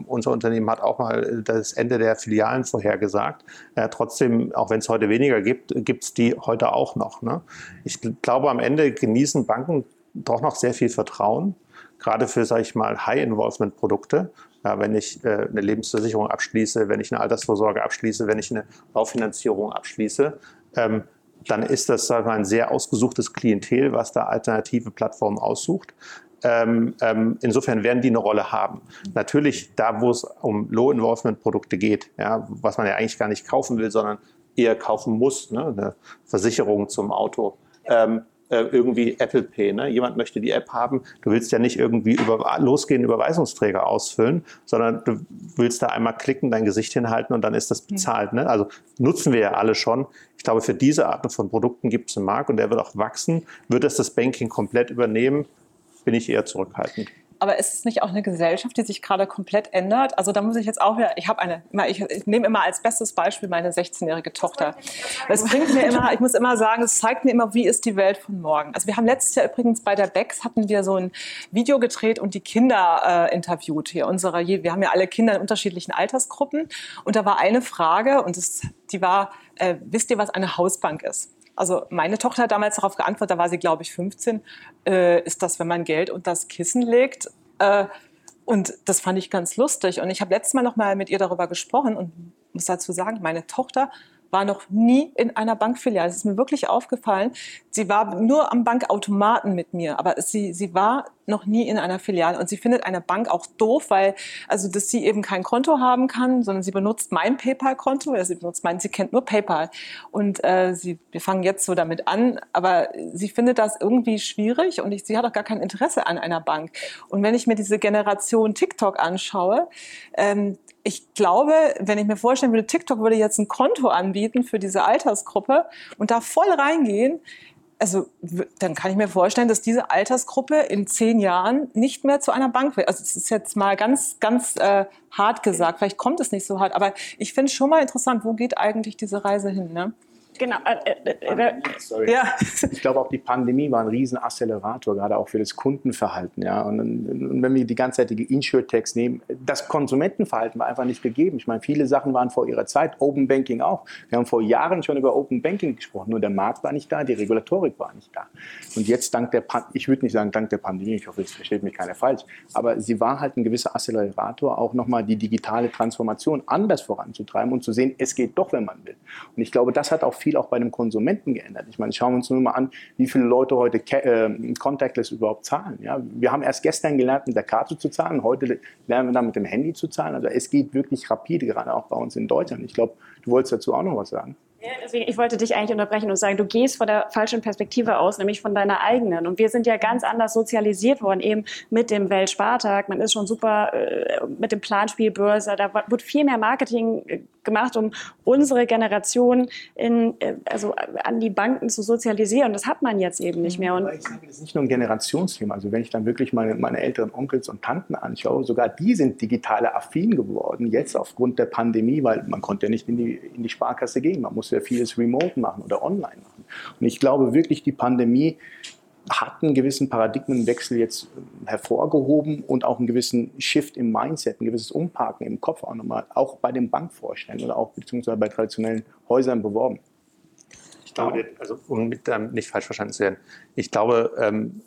unser Unternehmen hat auch mal das Ende der Filialen vorhergesagt. Äh, trotzdem, auch wenn es heute weniger gibt, gibt es die heute auch noch. Ne? Ich glaube, am Ende genießen Banken doch noch sehr viel Vertrauen, gerade für, sage ich mal, High-Involvement-Produkte. Ja, wenn ich äh, eine Lebensversicherung abschließe, wenn ich eine Altersvorsorge abschließe, wenn ich eine Baufinanzierung abschließe. Ähm, dann ist das sagen wir, ein sehr ausgesuchtes Klientel, was da alternative Plattformen aussucht. Ähm, ähm, insofern werden die eine Rolle haben. Natürlich da, wo es um Low-Involvement-Produkte geht, ja, was man ja eigentlich gar nicht kaufen will, sondern eher kaufen muss, ne, eine Versicherung zum Auto. Ähm, äh, irgendwie Apple Pay. Ne? Jemand möchte die App haben. Du willst ja nicht irgendwie über, losgehen, Überweisungsträger ausfüllen, sondern du willst da einmal klicken, dein Gesicht hinhalten und dann ist das bezahlt. Ne? Also nutzen wir ja alle schon. Ich glaube, für diese Art von Produkten gibt es einen Markt und der wird auch wachsen. Wird es das Banking komplett übernehmen, bin ich eher zurückhaltend. Aber ist es nicht auch eine Gesellschaft, die sich gerade komplett ändert? Also da muss ich jetzt auch wieder, ich habe eine, ich, nehme immer als bestes Beispiel meine 16-jährige Tochter. Es bringt mir immer, ich muss immer sagen, es zeigt mir immer, wie ist die Welt von morgen. Also wir haben letztes Jahr übrigens bei der Bex hatten wir so ein Video gedreht und die Kinder äh, interviewt hier. Unsere, wir haben ja alle Kinder in unterschiedlichen Altersgruppen und da war eine Frage und das, die war, äh, wisst ihr, was eine Hausbank ist? Also meine Tochter hat damals darauf geantwortet, da war sie, glaube ich, 15, äh, ist das, wenn man Geld unter das Kissen legt? Äh, und das fand ich ganz lustig. Und ich habe letztes Mal noch mal mit ihr darüber gesprochen und muss dazu sagen, meine Tochter war noch nie in einer Bankfiliale. Es ist mir wirklich aufgefallen. Sie war nur am Bankautomaten mit mir, aber sie, sie war noch nie in einer Filiale. Und sie findet eine Bank auch doof, weil also dass sie eben kein Konto haben kann, sondern sie benutzt mein PayPal-Konto, ja, sie benutzt mein, sie kennt nur PayPal. Und äh, sie, wir fangen jetzt so damit an, aber sie findet das irgendwie schwierig und ich, sie hat auch gar kein Interesse an einer Bank. Und wenn ich mir diese Generation TikTok anschaue, ähm, ich glaube, wenn ich mir vorstellen würde, TikTok würde jetzt ein Konto anbieten für diese Altersgruppe und da voll reingehen, also dann kann ich mir vorstellen, dass diese Altersgruppe in zehn Jahren nicht mehr zu einer Bank wird. Also das ist jetzt mal ganz, ganz äh, hart gesagt. Vielleicht kommt es nicht so hart, aber ich finde es schon mal interessant, wo geht eigentlich diese Reise hin? Ne? Genau. Äh, äh, äh, Sorry. Ja. Ich glaube auch die Pandemie war ein riesen Accelerator, gerade auch für das Kundenverhalten. Ja. Und, und wenn wir die ganzseitige Insure-Tags nehmen, das Konsumentenverhalten war einfach nicht gegeben. Ich meine, viele Sachen waren vor ihrer Zeit, Open Banking auch. Wir haben vor Jahren schon über Open Banking gesprochen, nur der Markt war nicht da, die Regulatorik war nicht da. Und jetzt dank der, Pan ich würde nicht sagen dank der Pandemie, ich hoffe, es versteht mich keiner falsch, aber sie war halt ein gewisser Accelerator, auch nochmal die digitale Transformation anders voranzutreiben und zu sehen, es geht doch, wenn man will. Und ich glaube, das hat auch viel viel auch bei dem Konsumenten geändert. Ich meine, schauen wir uns nur mal an, wie viele Leute heute äh, Contactless überhaupt zahlen. Ja? Wir haben erst gestern gelernt, mit der Karte zu zahlen, heute lernen wir dann mit dem Handy zu zahlen. Also es geht wirklich rapide, gerade auch bei uns in Deutschland. Ich glaube, du wolltest dazu auch noch was sagen. Deswegen, ich wollte dich eigentlich unterbrechen und sagen, du gehst von der falschen Perspektive aus, nämlich von deiner eigenen. Und wir sind ja ganz anders sozialisiert worden, eben mit dem Weltspartag. Man ist schon super äh, mit dem Planspielbörse. Da wird viel mehr Marketing äh, gemacht, um unsere Generation in, äh, also an die Banken zu sozialisieren. Das hat man jetzt eben nicht mehr. Und ich sage, das ist nicht nur ein Generationsthema. Also wenn ich dann wirklich meine, meine älteren Onkels und Tanten anschaue, sogar die sind digitale affin geworden, jetzt aufgrund der Pandemie, weil man konnte ja nicht in die, in die Sparkasse gehen. Man muss ja vieles remote machen oder online machen. Und ich glaube wirklich, die Pandemie hat einen gewissen Paradigmenwechsel jetzt hervorgehoben und auch einen gewissen Shift im Mindset, ein gewisses Umparken im Kopf auch nochmal, auch bei den Bankvorständen oder auch beziehungsweise bei traditionellen Häusern beworben. Ich glaube, also um nicht falsch verstanden zu werden, ich glaube, ähm,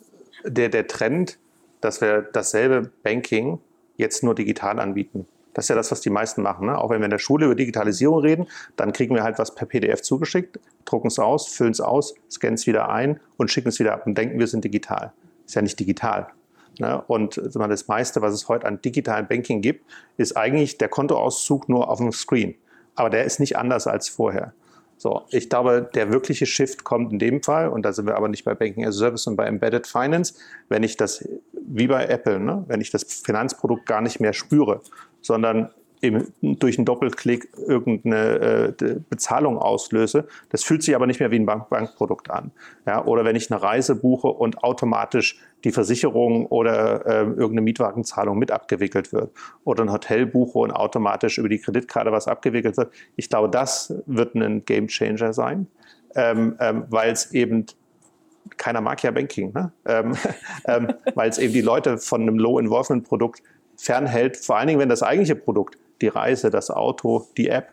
der, der Trend, dass wir dasselbe Banking jetzt nur digital anbieten, Das ist ja das, was die meisten machen. Ne? Auch wenn wir in der Schule über Digitalisierung reden, dann kriegen wir halt was per PDF zugeschickt, drucken es aus, füllen es aus, scannen es wieder ein und schicken es wieder ab und denken, wir sind digital. Ist ja nicht digital. Ne? Und das meiste, was es heute an digitalen Banking gibt, ist eigentlich der Kontoauszug nur auf dem Screen. Aber der ist nicht anders als vorher. So, ich glaube, der wirkliche Shift kommt in dem Fall, und da sind wir aber nicht bei Banking as a Service und bei Embedded Finance, wenn ich das, wie bei Apple, ne, wenn ich das Finanzprodukt gar nicht mehr spüre, sondern eben durch einen Doppelklick irgendeine äh, Bezahlung auslöse. Das fühlt sich aber nicht mehr wie ein Bank Bankprodukt an. Ja, oder wenn ich eine Reise buche und automatisch die Versicherung oder äh, irgendeine Mietwagenzahlung mit abgewickelt wird. Oder ein Hotel buche und automatisch über die Kreditkarte was abgewickelt wird. Ich glaube, das wird ein Game Changer sein, ähm, ähm, weil es eben keiner mag ja Banking, ne? ähm, ähm weil es eben die Leute von einem Low-Involvement-Produkt fernhält, vor allen Dingen, wenn das eigentliche Produkt die Reise, das Auto, die App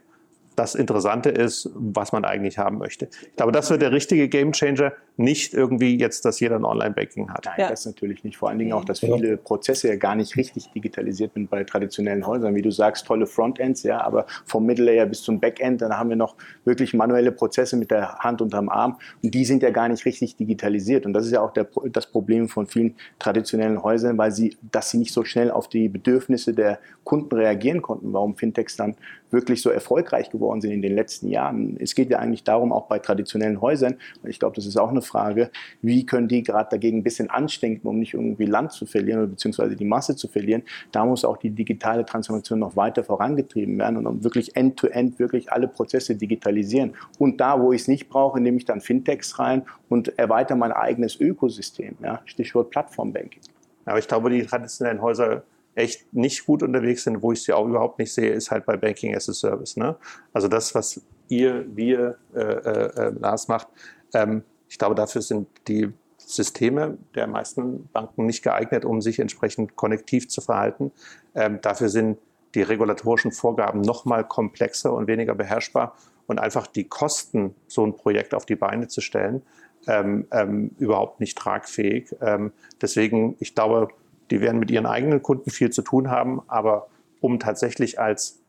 das Interessante ist, was man eigentlich haben möchte. Ich glaube, das wird der richtige Gamechanger, nicht irgendwie jetzt, dass jeder ein Online-Banking hat. Nein, ja. das natürlich nicht. Vor allen Dingen auch, dass viele Prozesse ja gar nicht richtig digitalisiert sind bei traditionellen Häusern. Wie du sagst, tolle Frontends, ja, aber vom Mittellayer bis zum Backend, dann haben wir noch wirklich manuelle Prozesse mit der Hand unterm Arm und die sind ja gar nicht richtig digitalisiert. Und das ist ja auch der, das Problem von vielen traditionellen Häusern, weil sie, dass sie nicht so schnell auf die Bedürfnisse der Kunden reagieren konnten, warum Fintechs dann wirklich so erfolgreich geworden sind in den letzten Jahren. Es geht ja eigentlich darum, auch bei traditionellen Häusern, ich glaube, das ist auch eine Frage, wie können die gerade dagegen ein bisschen anstinken, um nicht irgendwie Land zu verlieren oder beziehungsweise die Masse zu verlieren. Da muss auch die digitale Transformation noch weiter vorangetrieben werden und wirklich end-to-end -end wirklich alle Prozesse digitalisieren. Und da, wo ich es nicht brauche, nehme ich dann Fintechs rein und erweitere mein eigenes Ökosystem. Ja? Stichwort Plattformbanking. Aber ich glaube, die traditionellen Häuser echt nicht gut unterwegs sind, wo ich sie auch überhaupt nicht sehe, ist halt bei Banking as a Service. Ne? Also das, was ihr, wir, äh, äh, äh, Lars macht, ähm, ich glaube, dafür sind die Systeme der meisten Banken nicht geeignet, um sich entsprechend konnektiv zu verhalten. Ähm, dafür sind die regulatorischen Vorgaben noch mal komplexer und weniger beherrschbar und einfach die Kosten, so ein Projekt auf die Beine zu stellen, ähm, ähm, überhaupt nicht tragfähig. Ähm, deswegen, ich glaube, die werden mit ihren eigenen Kunden viel zu tun haben, aber um tatsächlich als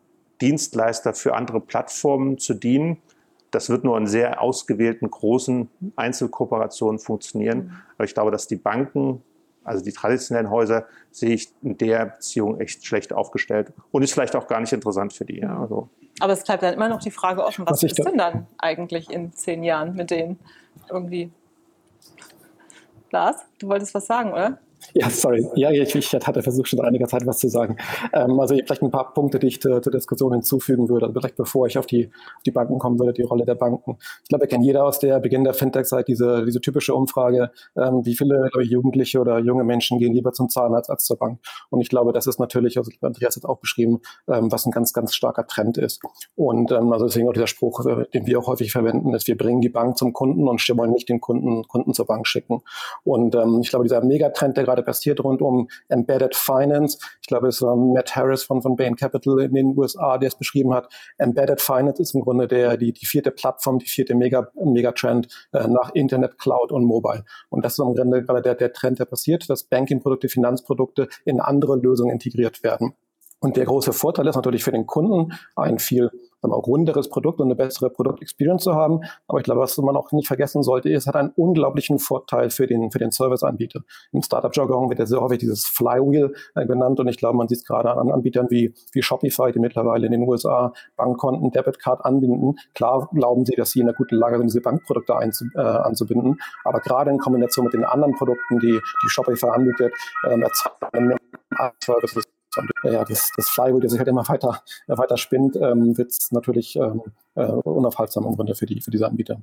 Dienstleister für andere Plattformen zu dienen, das wird nur in sehr ausgewählten großen Einzelkooperationen funktionieren. Mhm. Aber ich glaube, dass die Banken, also die traditionellen Häuser, sehe ich in der Beziehung echt schlecht aufgestellt und ist vielleicht auch gar nicht interessant für die. Ja, also. Aber es bleibt dann immer noch die Frage offen, was, was ist denn dann eigentlich in zehn Jahren mit denen irgendwie? Lars, du wolltest was sagen, oder? Ja, sorry. Ja, ich, ich hatte versucht, schon einiger Zeit was zu sagen. Ähm, also vielleicht ein paar Punkte, die ich zur, Diskussion hinzufügen würde. Also vielleicht bevor ich auf die, auf die Banken kommen würde, die Rolle der Banken. Ich glaube, wir kennen jeder aus der Beginn der Fintech-Zeit diese, diese typische Umfrage, ähm, wie viele ich, Jugendliche oder junge Menschen gehen lieber zum Zahnarzt als zur Bank. Und ich glaube, das ist natürlich, also Andreas hat auch beschrieben, ähm, was ein ganz, ganz starker Trend ist. Und ähm, also deswegen auch dieser Spruch, äh, den wir auch häufig verwenden, ist, wir bringen die Bank zum Kunden und wollen nicht den Kunden, Kunden zur Bank schicken. Und ähm, ich glaube, dieser Megatrend, der gerade passiert rund um Embedded Finance. Ich glaube, es war Matt Harris von, von Bain Capital in den USA, der es beschrieben hat. Embedded Finance ist im Grunde der, die, die vierte Plattform, die vierte Mega, Megatrend äh, nach Internet, Cloud und Mobile. Und das ist im Grunde gerade der, der Trend, der passiert, dass Banking-Produkte, Finanzprodukte in andere Lösungen integriert werden. Und der große Vorteil ist natürlich für den Kunden ein viel wir, runderes Produkt und eine bessere Produktexperience zu haben. Aber ich glaube, was man auch nicht vergessen sollte, ist, hat einen unglaublichen Vorteil für den, für den Serviceanbieter. Im Startup-Jargon wird ja sehr häufig dieses Flywheel äh, genannt und ich glaube, man sieht es gerade an Anbietern wie, wie Shopify, die mittlerweile in den USA Bankkonten, Debitcard anbinden. Klar glauben sie, dass sie in einer guten Lage sind, diese Bankprodukte einzu, äh, anzubinden. Aber gerade in Kombination mit den anderen Produkten, die, die Shopify anbietet, ähm, erzeugt Services und ja, das, das Flywheel, das sich halt immer weiter, äh, weiter spinnt, ähm, wird es natürlich ähm, äh, unaufhaltsam im Grunde für, die, für diese Anbieter.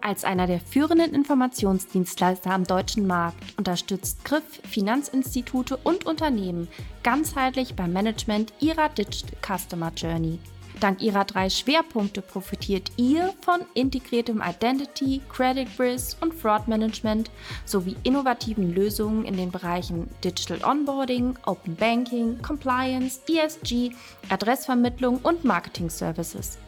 Als einer der führenden Informationsdienstleister am deutschen Markt unterstützt Griff Finanzinstitute und Unternehmen ganzheitlich beim Management ihrer Digital Customer Journey. Dank ihrer drei Schwerpunkte profitiert ihr von integriertem Identity, Credit Risk und Fraud Management sowie innovativen Lösungen in den Bereichen Digital Onboarding, Open Banking, Compliance, ESG, Adressvermittlung und Marketing Services.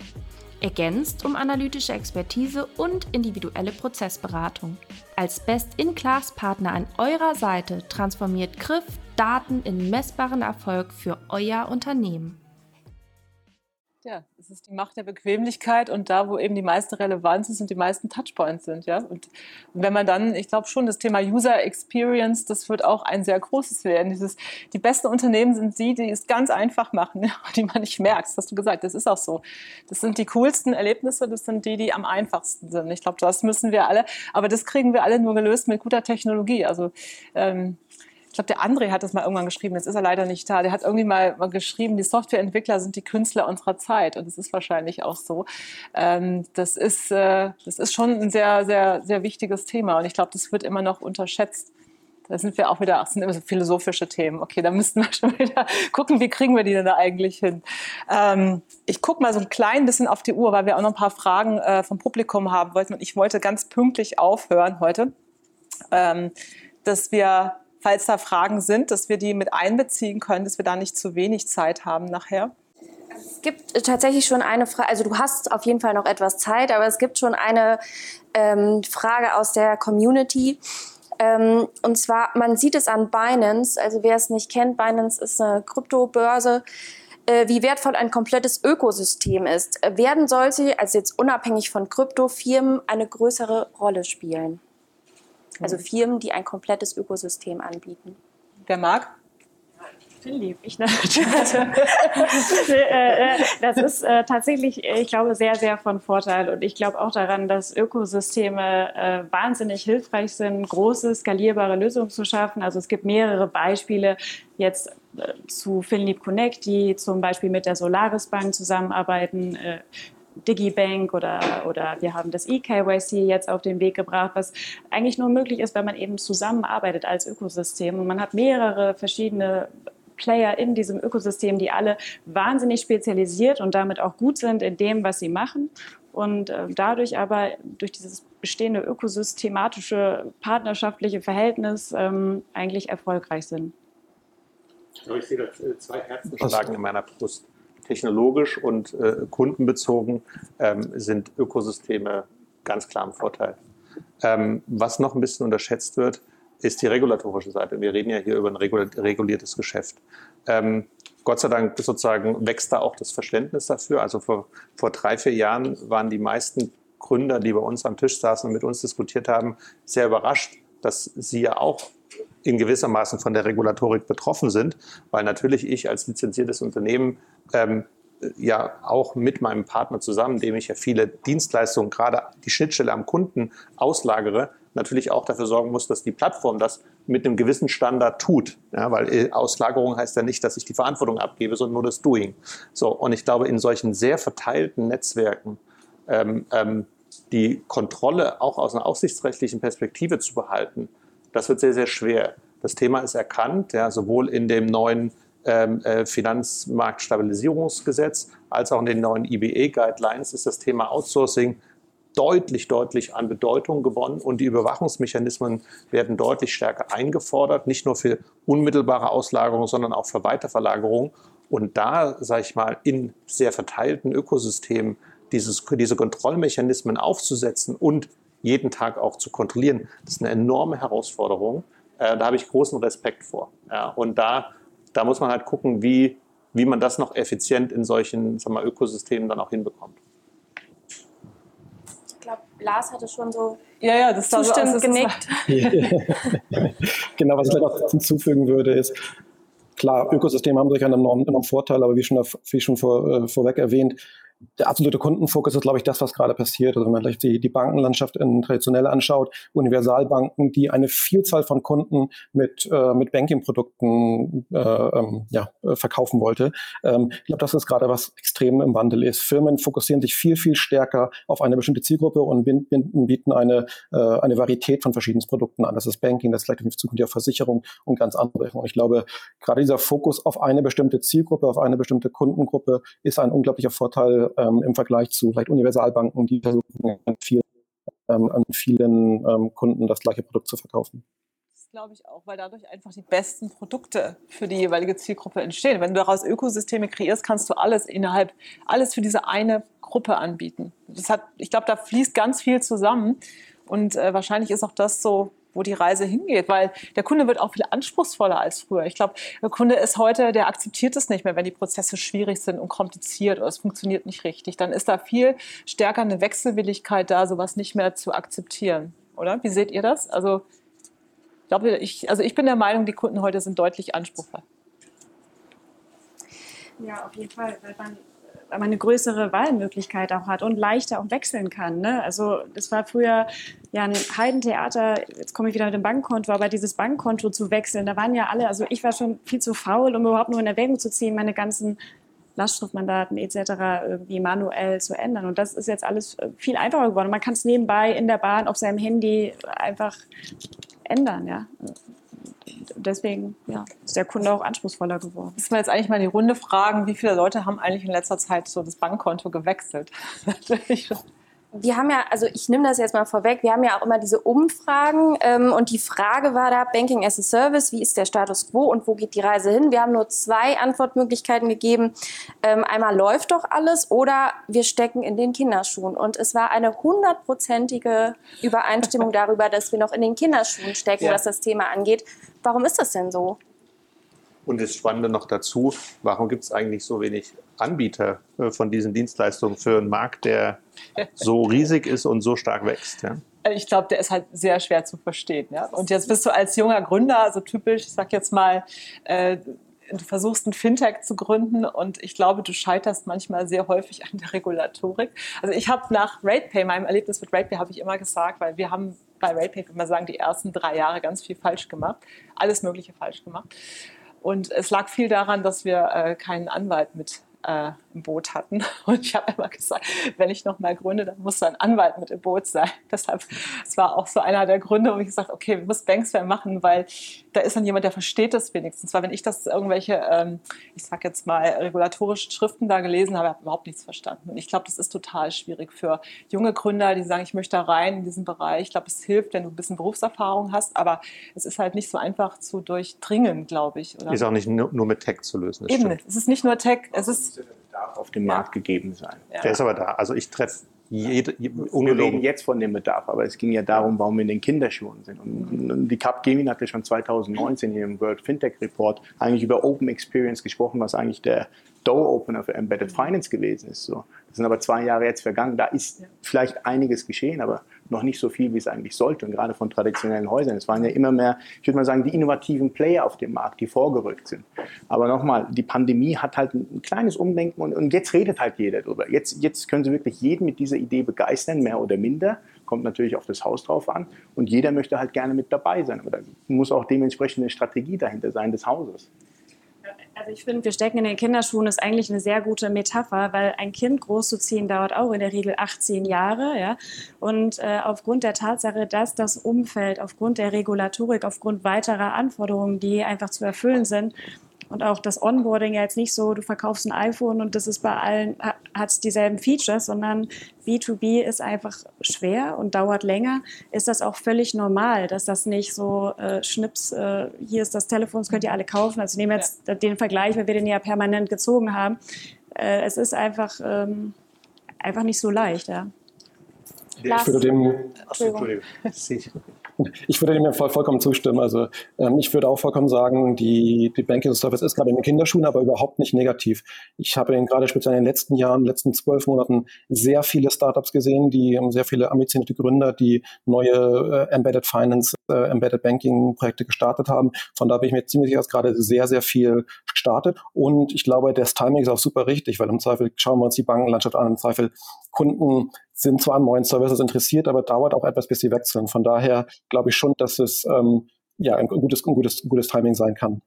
Ergänzt um analytische Expertise und individuelle Prozessberatung. Als Best-in-Class-Partner an eurer Seite transformiert Griff Daten in messbaren Erfolg für euer Unternehmen. Ja, es ist die Macht der Bequemlichkeit und da, wo eben die meiste Relevanz ist und die meisten Touchpoints sind. Ja? Und wenn man dann, ich glaube schon, das Thema User Experience, das wird auch ein sehr großes werden. Dieses, die besten Unternehmen sind die, die es ganz einfach machen, die man nicht merkt. Das hast du gesagt, das ist auch so. Das sind die coolsten Erlebnisse, das sind die, die am einfachsten sind. Ich glaube, das müssen wir alle, aber das kriegen wir alle nur gelöst mit guter Technologie. Also ähm, glaube, der André hat das mal irgendwann geschrieben, jetzt ist er leider nicht da. Der hat irgendwie mal, geschrieben, die Softwareentwickler sind die Künstler unserer Zeit. Und das ist wahrscheinlich auch so. Ähm, das, ist, äh, das ist schon ein sehr, sehr, sehr wichtiges Thema. Und ich glaube, das wird immer noch unterschätzt. Da sind wir auch wieder, ach, sind immer so philosophische Themen. Okay, da müssten wir schon wieder gucken, wie kriegen wir die denn da eigentlich hin. Ähm, ich gucke mal so ein klein bisschen auf die Uhr, weil wir auch noch ein paar Fragen äh, vom Publikum haben wollten. Und ich wollte ganz pünktlich aufhören heute, ähm, dass wir falls da Fragen sind, dass wir die mit einbeziehen können, dass wir da nicht zu wenig Zeit haben nachher. Es gibt tatsächlich schon eine Frage, also du hast auf jeden Fall noch etwas Zeit, aber es gibt schon eine ähm, Frage aus der Community. Ähm, und zwar, man sieht es an Binance, also wer es nicht kennt, Binance ist eine Kryptobörse, äh, wie wertvoll ein komplettes Ökosystem ist. Werden solche, also jetzt unabhängig von Kryptofirmen, eine größere Rolle spielen? Also mhm. Firmen, die ein komplettes Ökosystem anbieten. Wer mag? Philipp, ich natürlich. Äh, äh, das ist äh, tatsächlich, ich glaube, sehr, sehr von Vorteil. Und ich glaube auch daran, dass Ökosysteme wahnsinnig hilfreich sind, große, skalierbare Lösungen zu schaffen. Also es gibt mehrere Beispiele jetzt zu Philipp Connect, die zum Beispiel mit der Solaris Bank zusammenarbeiten. Digibank oder, oder wir haben das eKYC jetzt auf den Weg gebracht, was eigentlich nur möglich ist, wenn man eben zusammenarbeitet als Ökosystem. Und man hat mehrere verschiedene Player in diesem Ökosystem, die alle wahnsinnig spezialisiert und damit auch gut sind in dem, was sie machen. Und äh, dadurch aber durch dieses bestehende ökosystematische, partnerschaftliche Verhältnis ähm, eigentlich erfolgreich sind. Ich sehe da zwei Herzen schlagen in meiner Brust technologisch und äh, kundenbezogen ähm, sind Ökosysteme ganz klar im Vorteil. Ähm, was noch ein bisschen unterschätzt wird, ist die regulatorische Seite. Wir reden ja hier über ein reguliertes Geschäft. Ähm, Gott sei Dank sozusagen wächst da auch das Verständnis dafür. Also vor, vor drei, vier Jahren waren die meisten Gründer, die bei uns am Tisch saßen und mit uns diskutiert haben, sehr überrascht, dass sie ja auch in gewissermaßen von der Regulatorik betroffen sind, weil natürlich ich als lizenziertes Unternehmen ähm, ja auch mit meinem Partner zusammen, dem ich ja viele Dienstleistungen, gerade die Schnittstelle am Kunden auslagere, natürlich auch dafür sorgen muss, dass die Plattform das mit einem gewissen Standard tut. Ja, weil äh, Auslagerung heißt ja nicht, dass ich die Verantwortung abgebe, sondern nur das Doing. So, und ich glaube, in solchen sehr verteilten Netzwerken ähm, ähm, die Kontrolle auch aus einer aufsichtsrechtlichen Perspektive zu behalten, das wird sehr, sehr schwer. Das Thema ist erkannt, ja, sowohl in dem neuen ähm, äh, Finanzmarktstabilisierungsgesetz als auch in den neuen IBE-Guidelines ist das Thema Outsourcing deutlich, deutlich an Bedeutung gewonnen und die Überwachungsmechanismen werden deutlich stärker eingefordert, nicht nur für unmittelbare Auslagerung, sondern auch für Weiterverlagerung. Und da, sage ich mal, in sehr verteilten Ökosystemen dieses, diese Kontrollmechanismen aufzusetzen und jeden Tag auch zu kontrollieren, das ist eine enorme Herausforderung. Äh, da habe ich großen Respekt vor. Ja, und da, da muss man halt gucken, wie, wie man das noch effizient in solchen sagen wir, Ökosystemen dann auch hinbekommt. Ich glaube, Lars hatte schon so ja, ja, das zustimmend so, genickt. genau, was ich noch hinzufügen würde, ist, klar, Ökosysteme haben durchaus einen enormen, Vorteil, aber wie schon, wie schon vor, äh, vorweg erwähnt, der absolute Kundenfokus ist, glaube ich, das, was gerade passiert. Also wenn man vielleicht die, die Bankenlandschaft in traditionell anschaut, Universalbanken, die eine Vielzahl von Kunden mit, äh, mit Banking-Produkten äh, ähm, ja, äh, verkaufen wollte. Ähm, ich glaube, das ist gerade was extrem im Wandel ist. Firmen fokussieren sich viel, viel stärker auf eine bestimmte Zielgruppe und bieten eine, äh, eine Varietät von verschiedenen Produkten an. Das ist Banking, das ist vielleicht in Zukunft ja Versicherung und ganz andere. Und ich glaube, gerade dieser Fokus auf eine bestimmte Zielgruppe, auf eine bestimmte Kundengruppe ist ein unglaublicher Vorteil ähm, im Vergleich zu vielleicht Universalbanken, die versuchen an, viel, ähm, an vielen ähm, Kunden das gleiche Produkt zu verkaufen. Das glaube ich auch, weil dadurch einfach die besten Produkte für die jeweilige Zielgruppe entstehen. Wenn du daraus Ökosysteme kreierst, kannst du alles innerhalb, alles für diese eine Gruppe anbieten. Das hat, ich glaube, da fließt ganz viel zusammen. Und äh, wahrscheinlich ist auch das so wo die Reise hingeht, weil der Kunde wird auch viel anspruchsvoller als früher. Ich glaube, der Kunde ist heute, der akzeptiert es nicht mehr, wenn die Prozesse schwierig sind und kompliziert oder es funktioniert nicht richtig. Dann ist da viel stärker eine Wechselwilligkeit da, sowas nicht mehr zu akzeptieren, oder? Wie seht ihr das? Also, ich glaube, ich, also ich bin der Meinung, die Kunden heute sind deutlich anspruchsvoller. Ja, auf jeden Fall, weil man man eine größere Wahlmöglichkeit auch hat und leichter auch wechseln kann. Ne? Also das war früher ja ein Heidentheater, jetzt komme ich wieder mit dem Bankkonto, aber dieses Bankkonto zu wechseln, da waren ja alle, also ich war schon viel zu faul, um überhaupt nur in Erwägung zu ziehen, meine ganzen Lastschriftmandaten etc. irgendwie manuell zu ändern. Und das ist jetzt alles viel einfacher geworden. Man kann es nebenbei in der Bahn auf seinem Handy einfach ändern. Ja deswegen ja, ist der Kunde auch anspruchsvoller geworden. Müssen wir jetzt eigentlich mal die Runde fragen, wie viele Leute haben eigentlich in letzter Zeit so das Bankkonto gewechselt? wir haben ja, also ich nehme das jetzt mal vorweg, wir haben ja auch immer diese Umfragen ähm, und die Frage war da, Banking as a Service, wie ist der Status quo und wo geht die Reise hin? Wir haben nur zwei Antwortmöglichkeiten gegeben. Ähm, einmal läuft doch alles oder wir stecken in den Kinderschuhen. Und es war eine hundertprozentige Übereinstimmung darüber, dass wir noch in den Kinderschuhen stecken, ja. was das Thema angeht. Warum ist das denn so? Und das Spannende noch dazu, warum gibt es eigentlich so wenig Anbieter äh, von diesen Dienstleistungen für einen Markt, der so riesig ist und so stark wächst? Ja? Ich glaube, der ist halt sehr schwer zu verstehen. Ja? Und jetzt bist du als junger Gründer, so typisch, ich sag jetzt mal, äh, du versuchst ein Fintech zu gründen und ich glaube, du scheiterst manchmal sehr häufig an der Regulatorik. Also ich habe nach RatePay, meinem Erlebnis mit RatePay, habe ich immer gesagt, weil wir haben bei RatePay, würde man sagen, die ersten drei Jahre ganz viel falsch gemacht, alles Mögliche falsch gemacht. Und es lag viel daran, dass wir äh, keinen Anwalt mit äh, im Boot hatten. Und ich habe immer gesagt, wenn ich noch mal gründe, dann muss so ein Anwalt mit im Boot sein. Deshalb, es war auch so einer der Gründe, wo ich gesagt okay, wir müssen Banksware machen, weil da ist dann jemand, der versteht das wenigstens. Weil wenn ich das irgendwelche, ähm, ich sag jetzt mal, regulatorischen Schriften da gelesen habe, habe ich überhaupt nichts verstanden. Und ich glaube, das ist total schwierig für junge Gründer, die sagen, ich möchte da rein in diesen Bereich. Ich glaube, es hilft, wenn du ein bisschen Berufserfahrung hast, aber es ist halt nicht so einfach zu durchdringen, glaube ich. Oder? Ist auch nicht nur mit Tech zu lösen. Eben, stimmt. es ist nicht nur Tech, es ist auf dem Markt gegeben sein. Ja. Der ist aber da. Also ich treffe jede, wir reden jetzt von dem Bedarf, aber es ging ja darum, warum wir in den Kinderschuhen sind. Und die Capgemini hatte schon 2019 hier im World Fintech Report eigentlich über Open Experience gesprochen, was eigentlich der Door-Opener für Embedded Finance gewesen ist. So. Das sind aber zwei Jahre jetzt vergangen. Da ist vielleicht einiges geschehen, aber noch nicht so viel, wie es eigentlich sollte. Und gerade von traditionellen Häusern. Es waren ja immer mehr, ich würde mal sagen, die innovativen Player auf dem Markt, die vorgerückt sind. Aber nochmal, die Pandemie hat halt ein kleines Umdenken und, und jetzt redet halt jeder drüber. Jetzt, jetzt können sie wirklich jeden mit dieser Idee begeistern, mehr oder minder. Kommt natürlich auf das Haus drauf an. Und jeder möchte halt gerne mit dabei sein. Aber da muss auch dementsprechend eine Strategie dahinter sein des Hauses. Also ich finde, wir stecken in den Kinderschuhen ist eigentlich eine sehr gute Metapher, weil ein Kind großzuziehen dauert auch in der Regel 18 Jahre. Ja? Und äh, aufgrund der Tatsache, dass das Umfeld, aufgrund der Regulatorik, aufgrund weiterer Anforderungen, die einfach zu erfüllen sind, und auch das Onboarding ja jetzt nicht so, du verkaufst ein iPhone und das ist bei allen, hat dieselben Features, sondern B2B ist einfach schwer und dauert länger, ist das auch völlig normal, dass das nicht so äh, Schnips, äh, hier ist das Telefon, das könnt ihr alle kaufen. Also ich nehme jetzt ja. den Vergleich, weil wir den ja permanent gezogen haben. Äh, es ist einfach, ähm, einfach nicht so leicht, ja. Ich würde dem, Entschuldigung. Ich würde dem voll, vollkommen zustimmen. Also ähm, ich würde auch vollkommen sagen, die, die Banking Service ist gerade in den Kinderschuhen, aber überhaupt nicht negativ. Ich habe gerade speziell in den letzten Jahren, letzten zwölf Monaten sehr viele Startups gesehen, die ähm, sehr viele ambitionierte Gründer, die neue äh, Embedded Finance, äh, Embedded Banking Projekte gestartet haben. Von da bin ich mir ziemlich sicher, dass gerade sehr, sehr viel startet. Und ich glaube, das Timing ist auch super richtig, weil im Zweifel schauen wir uns die Bankenlandschaft an, im Zweifel Kunden sind zwar an neuen Services interessiert, aber dauert auch etwas, bis sie wechseln. Von daher glaube ich schon, dass es ähm, ja, ein gutes, ein gutes, gutes Timing sein kann.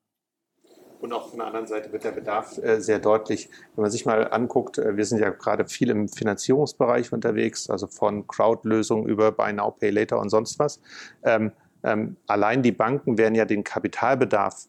Und auch von der anderen Seite wird der Bedarf äh, sehr deutlich. Wenn man sich mal anguckt, äh, wir sind ja gerade viel im Finanzierungsbereich unterwegs, also von Crowd-Lösungen über Buy Now, Pay Later und sonst was. Ähm, ähm, allein die Banken werden ja den Kapitalbedarf,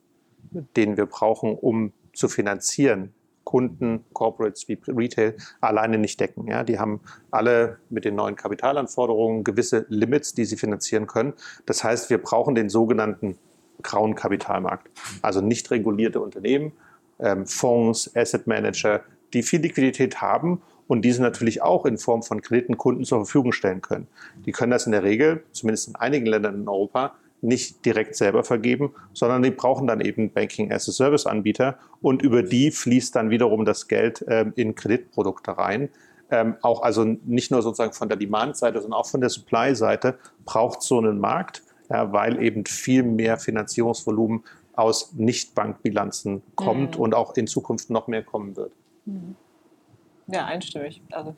den wir brauchen, um zu finanzieren, Kunden, Corporates wie Retail alleine nicht decken. Ja, die haben alle mit den neuen Kapitalanforderungen gewisse Limits, die sie finanzieren können. Das heißt, wir brauchen den sogenannten grauen Kapitalmarkt. Also nicht regulierte Unternehmen, ähm, Fonds, Asset Manager, die viel Liquidität haben und diese natürlich auch in Form von Krediten Kunden zur Verfügung stellen können. Die können das in der Regel, zumindest in einigen Ländern in Europa, nicht direkt selber vergeben, sondern die brauchen dann eben Banking-as-a-Service-Anbieter und über die fließt dann wiederum das Geld ähm, in Kreditprodukte rein. Ähm, auch also nicht nur sozusagen von der Demand-Seite, sondern auch von der Supply-Seite braucht so einen Markt, ja, weil eben viel mehr Finanzierungsvolumen aus Nicht-Bankbilanzen kommt mhm. und auch in Zukunft noch mehr kommen wird. Mhm. Ja, einstimmig. Also.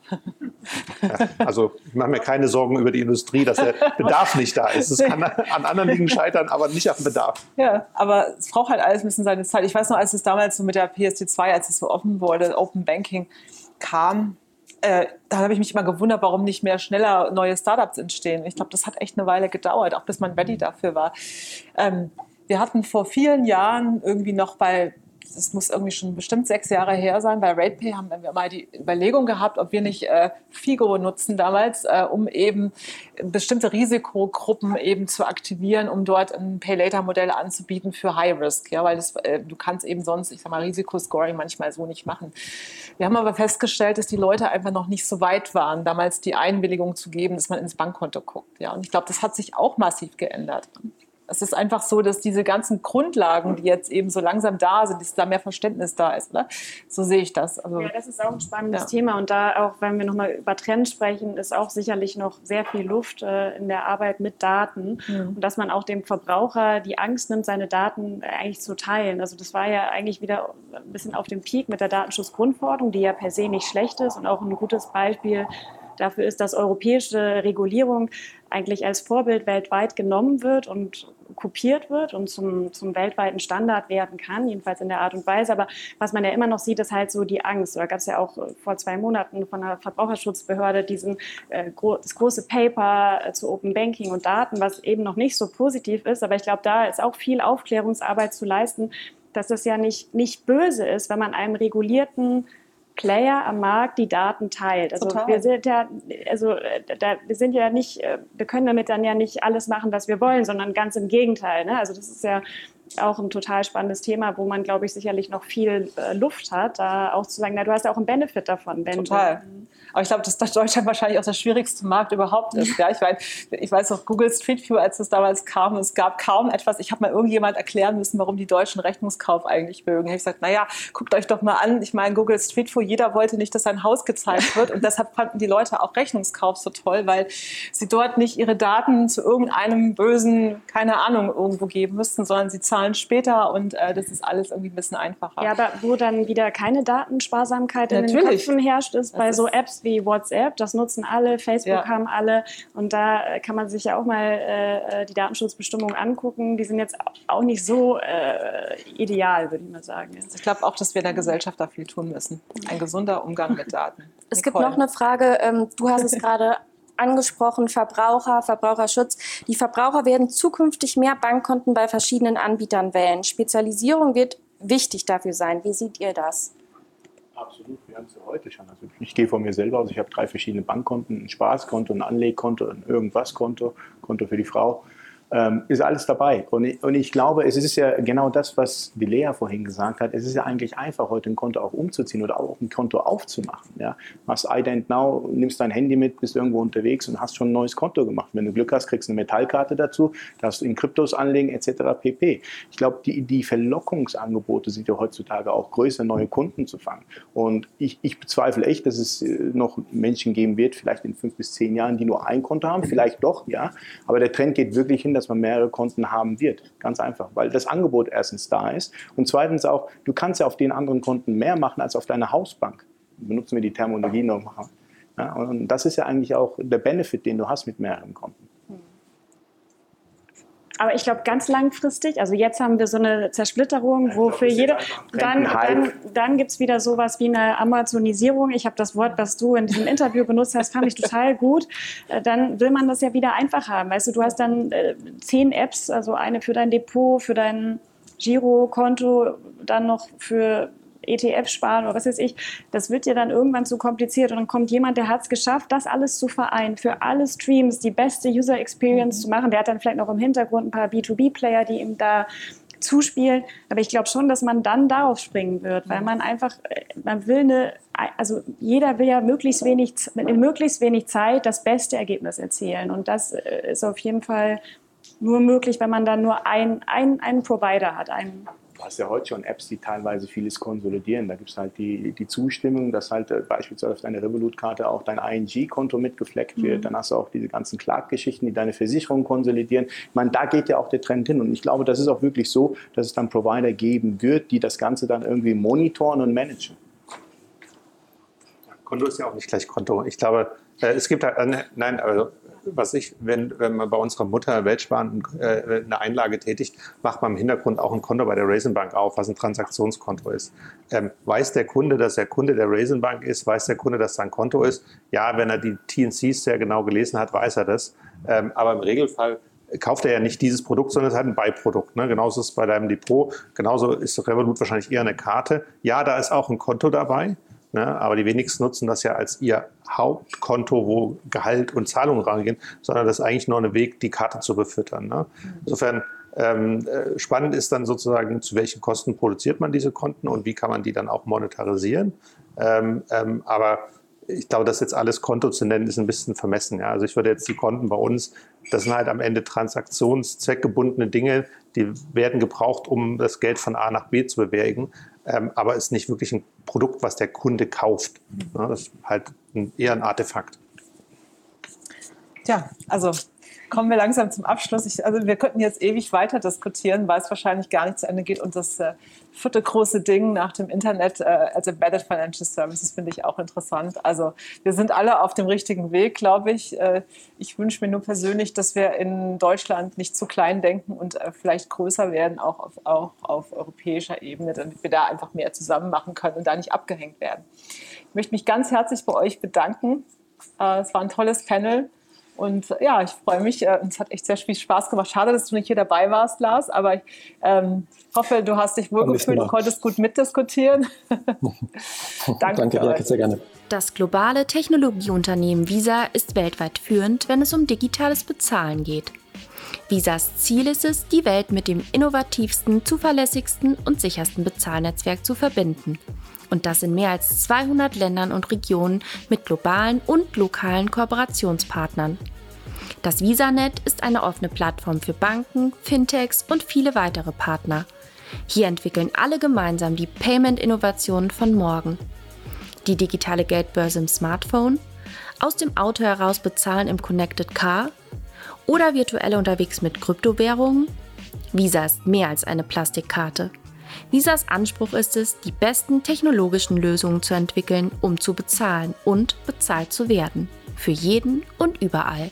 Ja, also ich mache mir keine Sorgen über die Industrie, dass der Bedarf nicht da ist. Es kann an anderen Dingen scheitern, aber nicht am Bedarf. Ja, aber es braucht halt alles ein bisschen seine Zeit. Ich weiß noch, als es damals so mit der PSD2, als es so offen wurde, Open Banking kam, äh, da habe ich mich immer gewundert, warum nicht mehr schneller neue Startups entstehen. Ich glaube, das hat echt eine Weile gedauert, auch bis man ready dafür war. Ähm, wir hatten vor vielen Jahren irgendwie noch bei das muss irgendwie schon bestimmt sechs Jahre her sein, bei RatePay haben wir mal die Überlegung gehabt, ob wir nicht äh, Figo nutzen damals, äh, um eben bestimmte Risikogruppen eben zu aktivieren, um dort ein Pay-Later-Modell anzubieten für High-Risk, ja, weil das, äh, du kannst eben sonst, ich sag mal, Risikoscoring manchmal so nicht machen. Wir haben aber festgestellt, dass die Leute einfach noch nicht so weit waren, damals die Einwilligung zu geben, dass man ins Bankkonto guckt, ja, und ich glaube, das hat sich auch massiv geändert es ist einfach so, dass diese ganzen Grundlagen, die jetzt eben so langsam da sind, dass da mehr Verständnis da ist. Oder? So sehe ich das. Also, ja, das ist auch ein spannendes ja. Thema. Und da auch, wenn wir nochmal über Trends sprechen, ist auch sicherlich noch sehr viel Luft äh, in der Arbeit mit Daten. Mhm. Und dass man auch dem Verbraucher die Angst nimmt, seine Daten eigentlich zu teilen. Also das war ja eigentlich wieder ein bisschen auf dem Peak mit der Datenschutzgrundverordnung, die ja per se nicht schlecht ist und auch ein gutes Beispiel dafür ist, dass europäische Regulierung eigentlich als Vorbild weltweit genommen wird und kopiert wird und zum, zum weltweiten Standard werden kann, jedenfalls in der Art und Weise. Aber was man ja immer noch sieht, ist halt so die Angst. Da gab es ja auch äh, vor zwei Monaten von der Verbraucherschutzbehörde diesen, äh, gro das große Paper äh, zu Open Banking und Daten, was eben noch nicht so positiv ist. Aber ich glaube, da ist auch viel Aufklärungsarbeit zu leisten, dass das ja nicht, nicht böse ist, wenn man einem regulierten Player am Markt die Daten teilt. Also Total. wir sind ja, also äh, da, wir sind ja nicht, äh, wir können damit dann ja nicht alles machen, was wir wollen, sondern ganz im Gegenteil. Ne? Also das ist ja auch ein total spannendes Thema, wo man, glaube ich, sicherlich noch viel äh, Luft hat, da auch zu sagen, na, du hast ja auch einen Benefit davon. Wenn total. Du, aber ich glaube, dass Deutschland wahrscheinlich auch der schwierigste Markt überhaupt ist. Ja, ich, mein, ich weiß auch, Google Street View, als es damals kam, es gab kaum etwas. Ich habe mal irgendjemand erklären müssen, warum die Deutschen Rechnungskauf eigentlich mögen. Ich habe gesagt, naja, guckt euch doch mal an. Ich meine, Google Street View, jeder wollte nicht, dass sein Haus gezeigt wird. Und deshalb fanden die Leute auch Rechnungskauf so toll, weil sie dort nicht ihre Daten zu irgendeinem bösen, keine Ahnung, irgendwo geben müssten, sondern sie zahlen später und äh, das ist alles irgendwie ein bisschen einfacher. Ja, aber wo dann wieder keine Datensparsamkeit in Natürlich. den Köpfen herrscht, ist das bei ist so Apps wie WhatsApp, das nutzen alle, Facebook ja. haben alle und da kann man sich ja auch mal äh, die Datenschutzbestimmungen angucken. Die sind jetzt auch nicht so äh, ideal, würde ich mal sagen. Ich glaube auch, dass wir in der Gesellschaft da viel tun müssen. Ein gesunder Umgang mit Daten. Es Nicole. gibt noch eine Frage, ähm, du hast es gerade angesprochen, Verbraucher, Verbraucherschutz. Die Verbraucher werden zukünftig mehr Bankkonten bei verschiedenen Anbietern wählen. Spezialisierung wird wichtig dafür sein. Wie seht ihr das? Absolut, wir haben es heute schon. Also ich gehe von mir selber aus, ich habe drei verschiedene Bankkonten, ein Spaßkonto, ein Anlegkonto, ein Irgendwas-Konto, Konto für die Frau ähm, ist alles dabei. Und ich, und ich glaube, es ist ja genau das, was die Lea vorhin gesagt hat. Es ist ja eigentlich einfach, heute ein Konto auch umzuziehen oder auch ein Konto aufzumachen. Ja? Machst Ident Now, nimmst dein Handy mit, bist irgendwo unterwegs und hast schon ein neues Konto gemacht. Wenn du Glück hast, kriegst du eine Metallkarte dazu, darfst du in Kryptos anlegen etc. pp. Ich glaube, die, die Verlockungsangebote sind ja heutzutage auch größer, neue Kunden zu fangen. Und ich, ich bezweifle echt, dass es äh, noch Menschen geben wird, vielleicht in fünf bis zehn Jahren, die nur ein Konto haben, vielleicht doch, ja. Aber der Trend geht wirklich hin, dass dass man mehrere Konten haben wird. Ganz einfach, weil das Angebot erstens da ist und zweitens auch, du kannst ja auf den anderen Konten mehr machen als auf deiner Hausbank. Benutzen wir die Terminologie nochmal. Ja, und das ist ja eigentlich auch der Benefit, den du hast mit mehreren Konten. Aber ich glaube, ganz langfristig, also jetzt haben wir so eine Zersplitterung, wo für jede, dann, dann, dann gibt es wieder sowas wie eine Amazonisierung. Ich habe das Wort, was du in diesem Interview benutzt hast, fand ich total gut. Äh, dann will man das ja wieder einfach haben. Weißt du, du hast dann äh, zehn Apps, also eine für dein Depot, für dein Girokonto, dann noch für ETF sparen oder was weiß ich, das wird ja dann irgendwann zu kompliziert und dann kommt jemand, der hat es geschafft, das alles zu vereinen, für alle Streams die beste User Experience mhm. zu machen. Der hat dann vielleicht noch im Hintergrund ein paar B2B-Player, die ihm da zuspielen. Aber ich glaube schon, dass man dann darauf springen wird, weil mhm. man einfach, äh, man will eine, also jeder will ja möglichst wenig, in möglichst wenig Zeit das beste Ergebnis erzielen. Und das äh, ist auf jeden Fall nur möglich, wenn man dann nur ein, ein, einen Provider hat, einen hast ja heute schon Apps, die teilweise vieles konsolidieren. Da gibt es halt die, die Zustimmung, dass halt äh, beispielsweise auf deiner Revolut-Karte auch dein ING-Konto mitgefleckt wird. Mhm. Dann hast du auch diese ganzen Clark-Geschichten, die deine Versicherung konsolidieren. Ich meine, da geht ja auch der Trend hin. Und ich glaube, das ist auch wirklich so, dass es dann Provider geben wird, die das Ganze dann irgendwie monitoren und managen. Konto ist ja auch nicht gleich Konto. Ich glaube, äh, es gibt halt, äh, nein, also was ich, wenn, wenn man bei unserer Mutter Weltsparen äh, eine Einlage tätigt, macht man im Hintergrund auch ein Konto bei der Raisinbank auf, was ein Transaktionskonto ist. Ähm, weiß der Kunde, dass er Kunde der Raisinbank ist? Weiß der Kunde, dass sein Konto ist? Ja, wenn er die TNCs sehr genau gelesen hat, weiß er das. Ähm, aber im Regelfall kauft er ja nicht dieses Produkt, sondern es halt ein Beiprodukt. Ne? Genauso ist es bei deinem Depot. Genauso ist Revolut wahrscheinlich eher eine Karte. Ja, da ist auch ein Konto dabei. Ne? Aber die wenigsten nutzen das ja als ihr Hauptkonto, wo Gehalt und Zahlungen reingehen, sondern das ist eigentlich nur ein Weg, die Karte zu befüttern. Ne? Insofern ähm, äh, spannend ist dann sozusagen, zu welchen Kosten produziert man diese Konten und wie kann man die dann auch monetarisieren. Ähm, ähm, aber ich glaube, das jetzt alles Konto zu nennen, ist ein bisschen vermessen. Ja? Also ich würde jetzt die Konten bei uns, das sind halt am Ende transaktionszweckgebundene Dinge, die werden gebraucht, um das Geld von A nach B zu bewegen ähm, aber ist nicht wirklich ein Produkt, was der Kunde kauft. Ja, das ist halt ein, eher ein Artefakt. Tja, also kommen wir langsam zum Abschluss. Ich, also wir könnten jetzt ewig weiter diskutieren, weil es wahrscheinlich gar nicht zu Ende geht. Und das äh, vierte große Ding nach dem Internet äh, als Embedded Financial Services finde ich auch interessant. Also wir sind alle auf dem richtigen Weg, glaube ich. Äh, ich wünsche mir nur persönlich, dass wir in Deutschland nicht zu klein denken und äh, vielleicht größer werden, auch auf, auch auf europäischer Ebene, damit wir da einfach mehr zusammen machen können und da nicht abgehängt werden. Ich möchte mich ganz herzlich bei euch bedanken. Äh, es war ein tolles Panel. Und ja, ich freue mich. Äh, es hat echt sehr viel Spaß gemacht. Schade, dass du nicht hier dabei warst, Lars, aber ich ähm, hoffe, du hast dich wohlgefühlt und konntest gut mitdiskutieren. Danke, Danke ja, sehr gerne. Das globale Technologieunternehmen Visa ist weltweit führend, wenn es um digitales Bezahlen geht. Visas Ziel ist es, die Welt mit dem innovativsten, zuverlässigsten und sichersten Bezahlnetzwerk zu verbinden und das in mehr als 200 Ländern und Regionen mit globalen und lokalen Kooperationspartnern. Das VisaNet ist eine offene Plattform für Banken, Fintechs und viele weitere Partner. Hier entwickeln alle gemeinsam die Payment-Innovationen von morgen. Die digitale Geldbörse im Smartphone, aus dem Auto heraus bezahlen im Connected Car oder virtuell unterwegs mit Kryptowährungen? Visa ist mehr als eine Plastikkarte. Visas Anspruch ist es, die besten technologischen Lösungen zu entwickeln, um zu bezahlen und bezahlt zu werden. Für jeden und überall.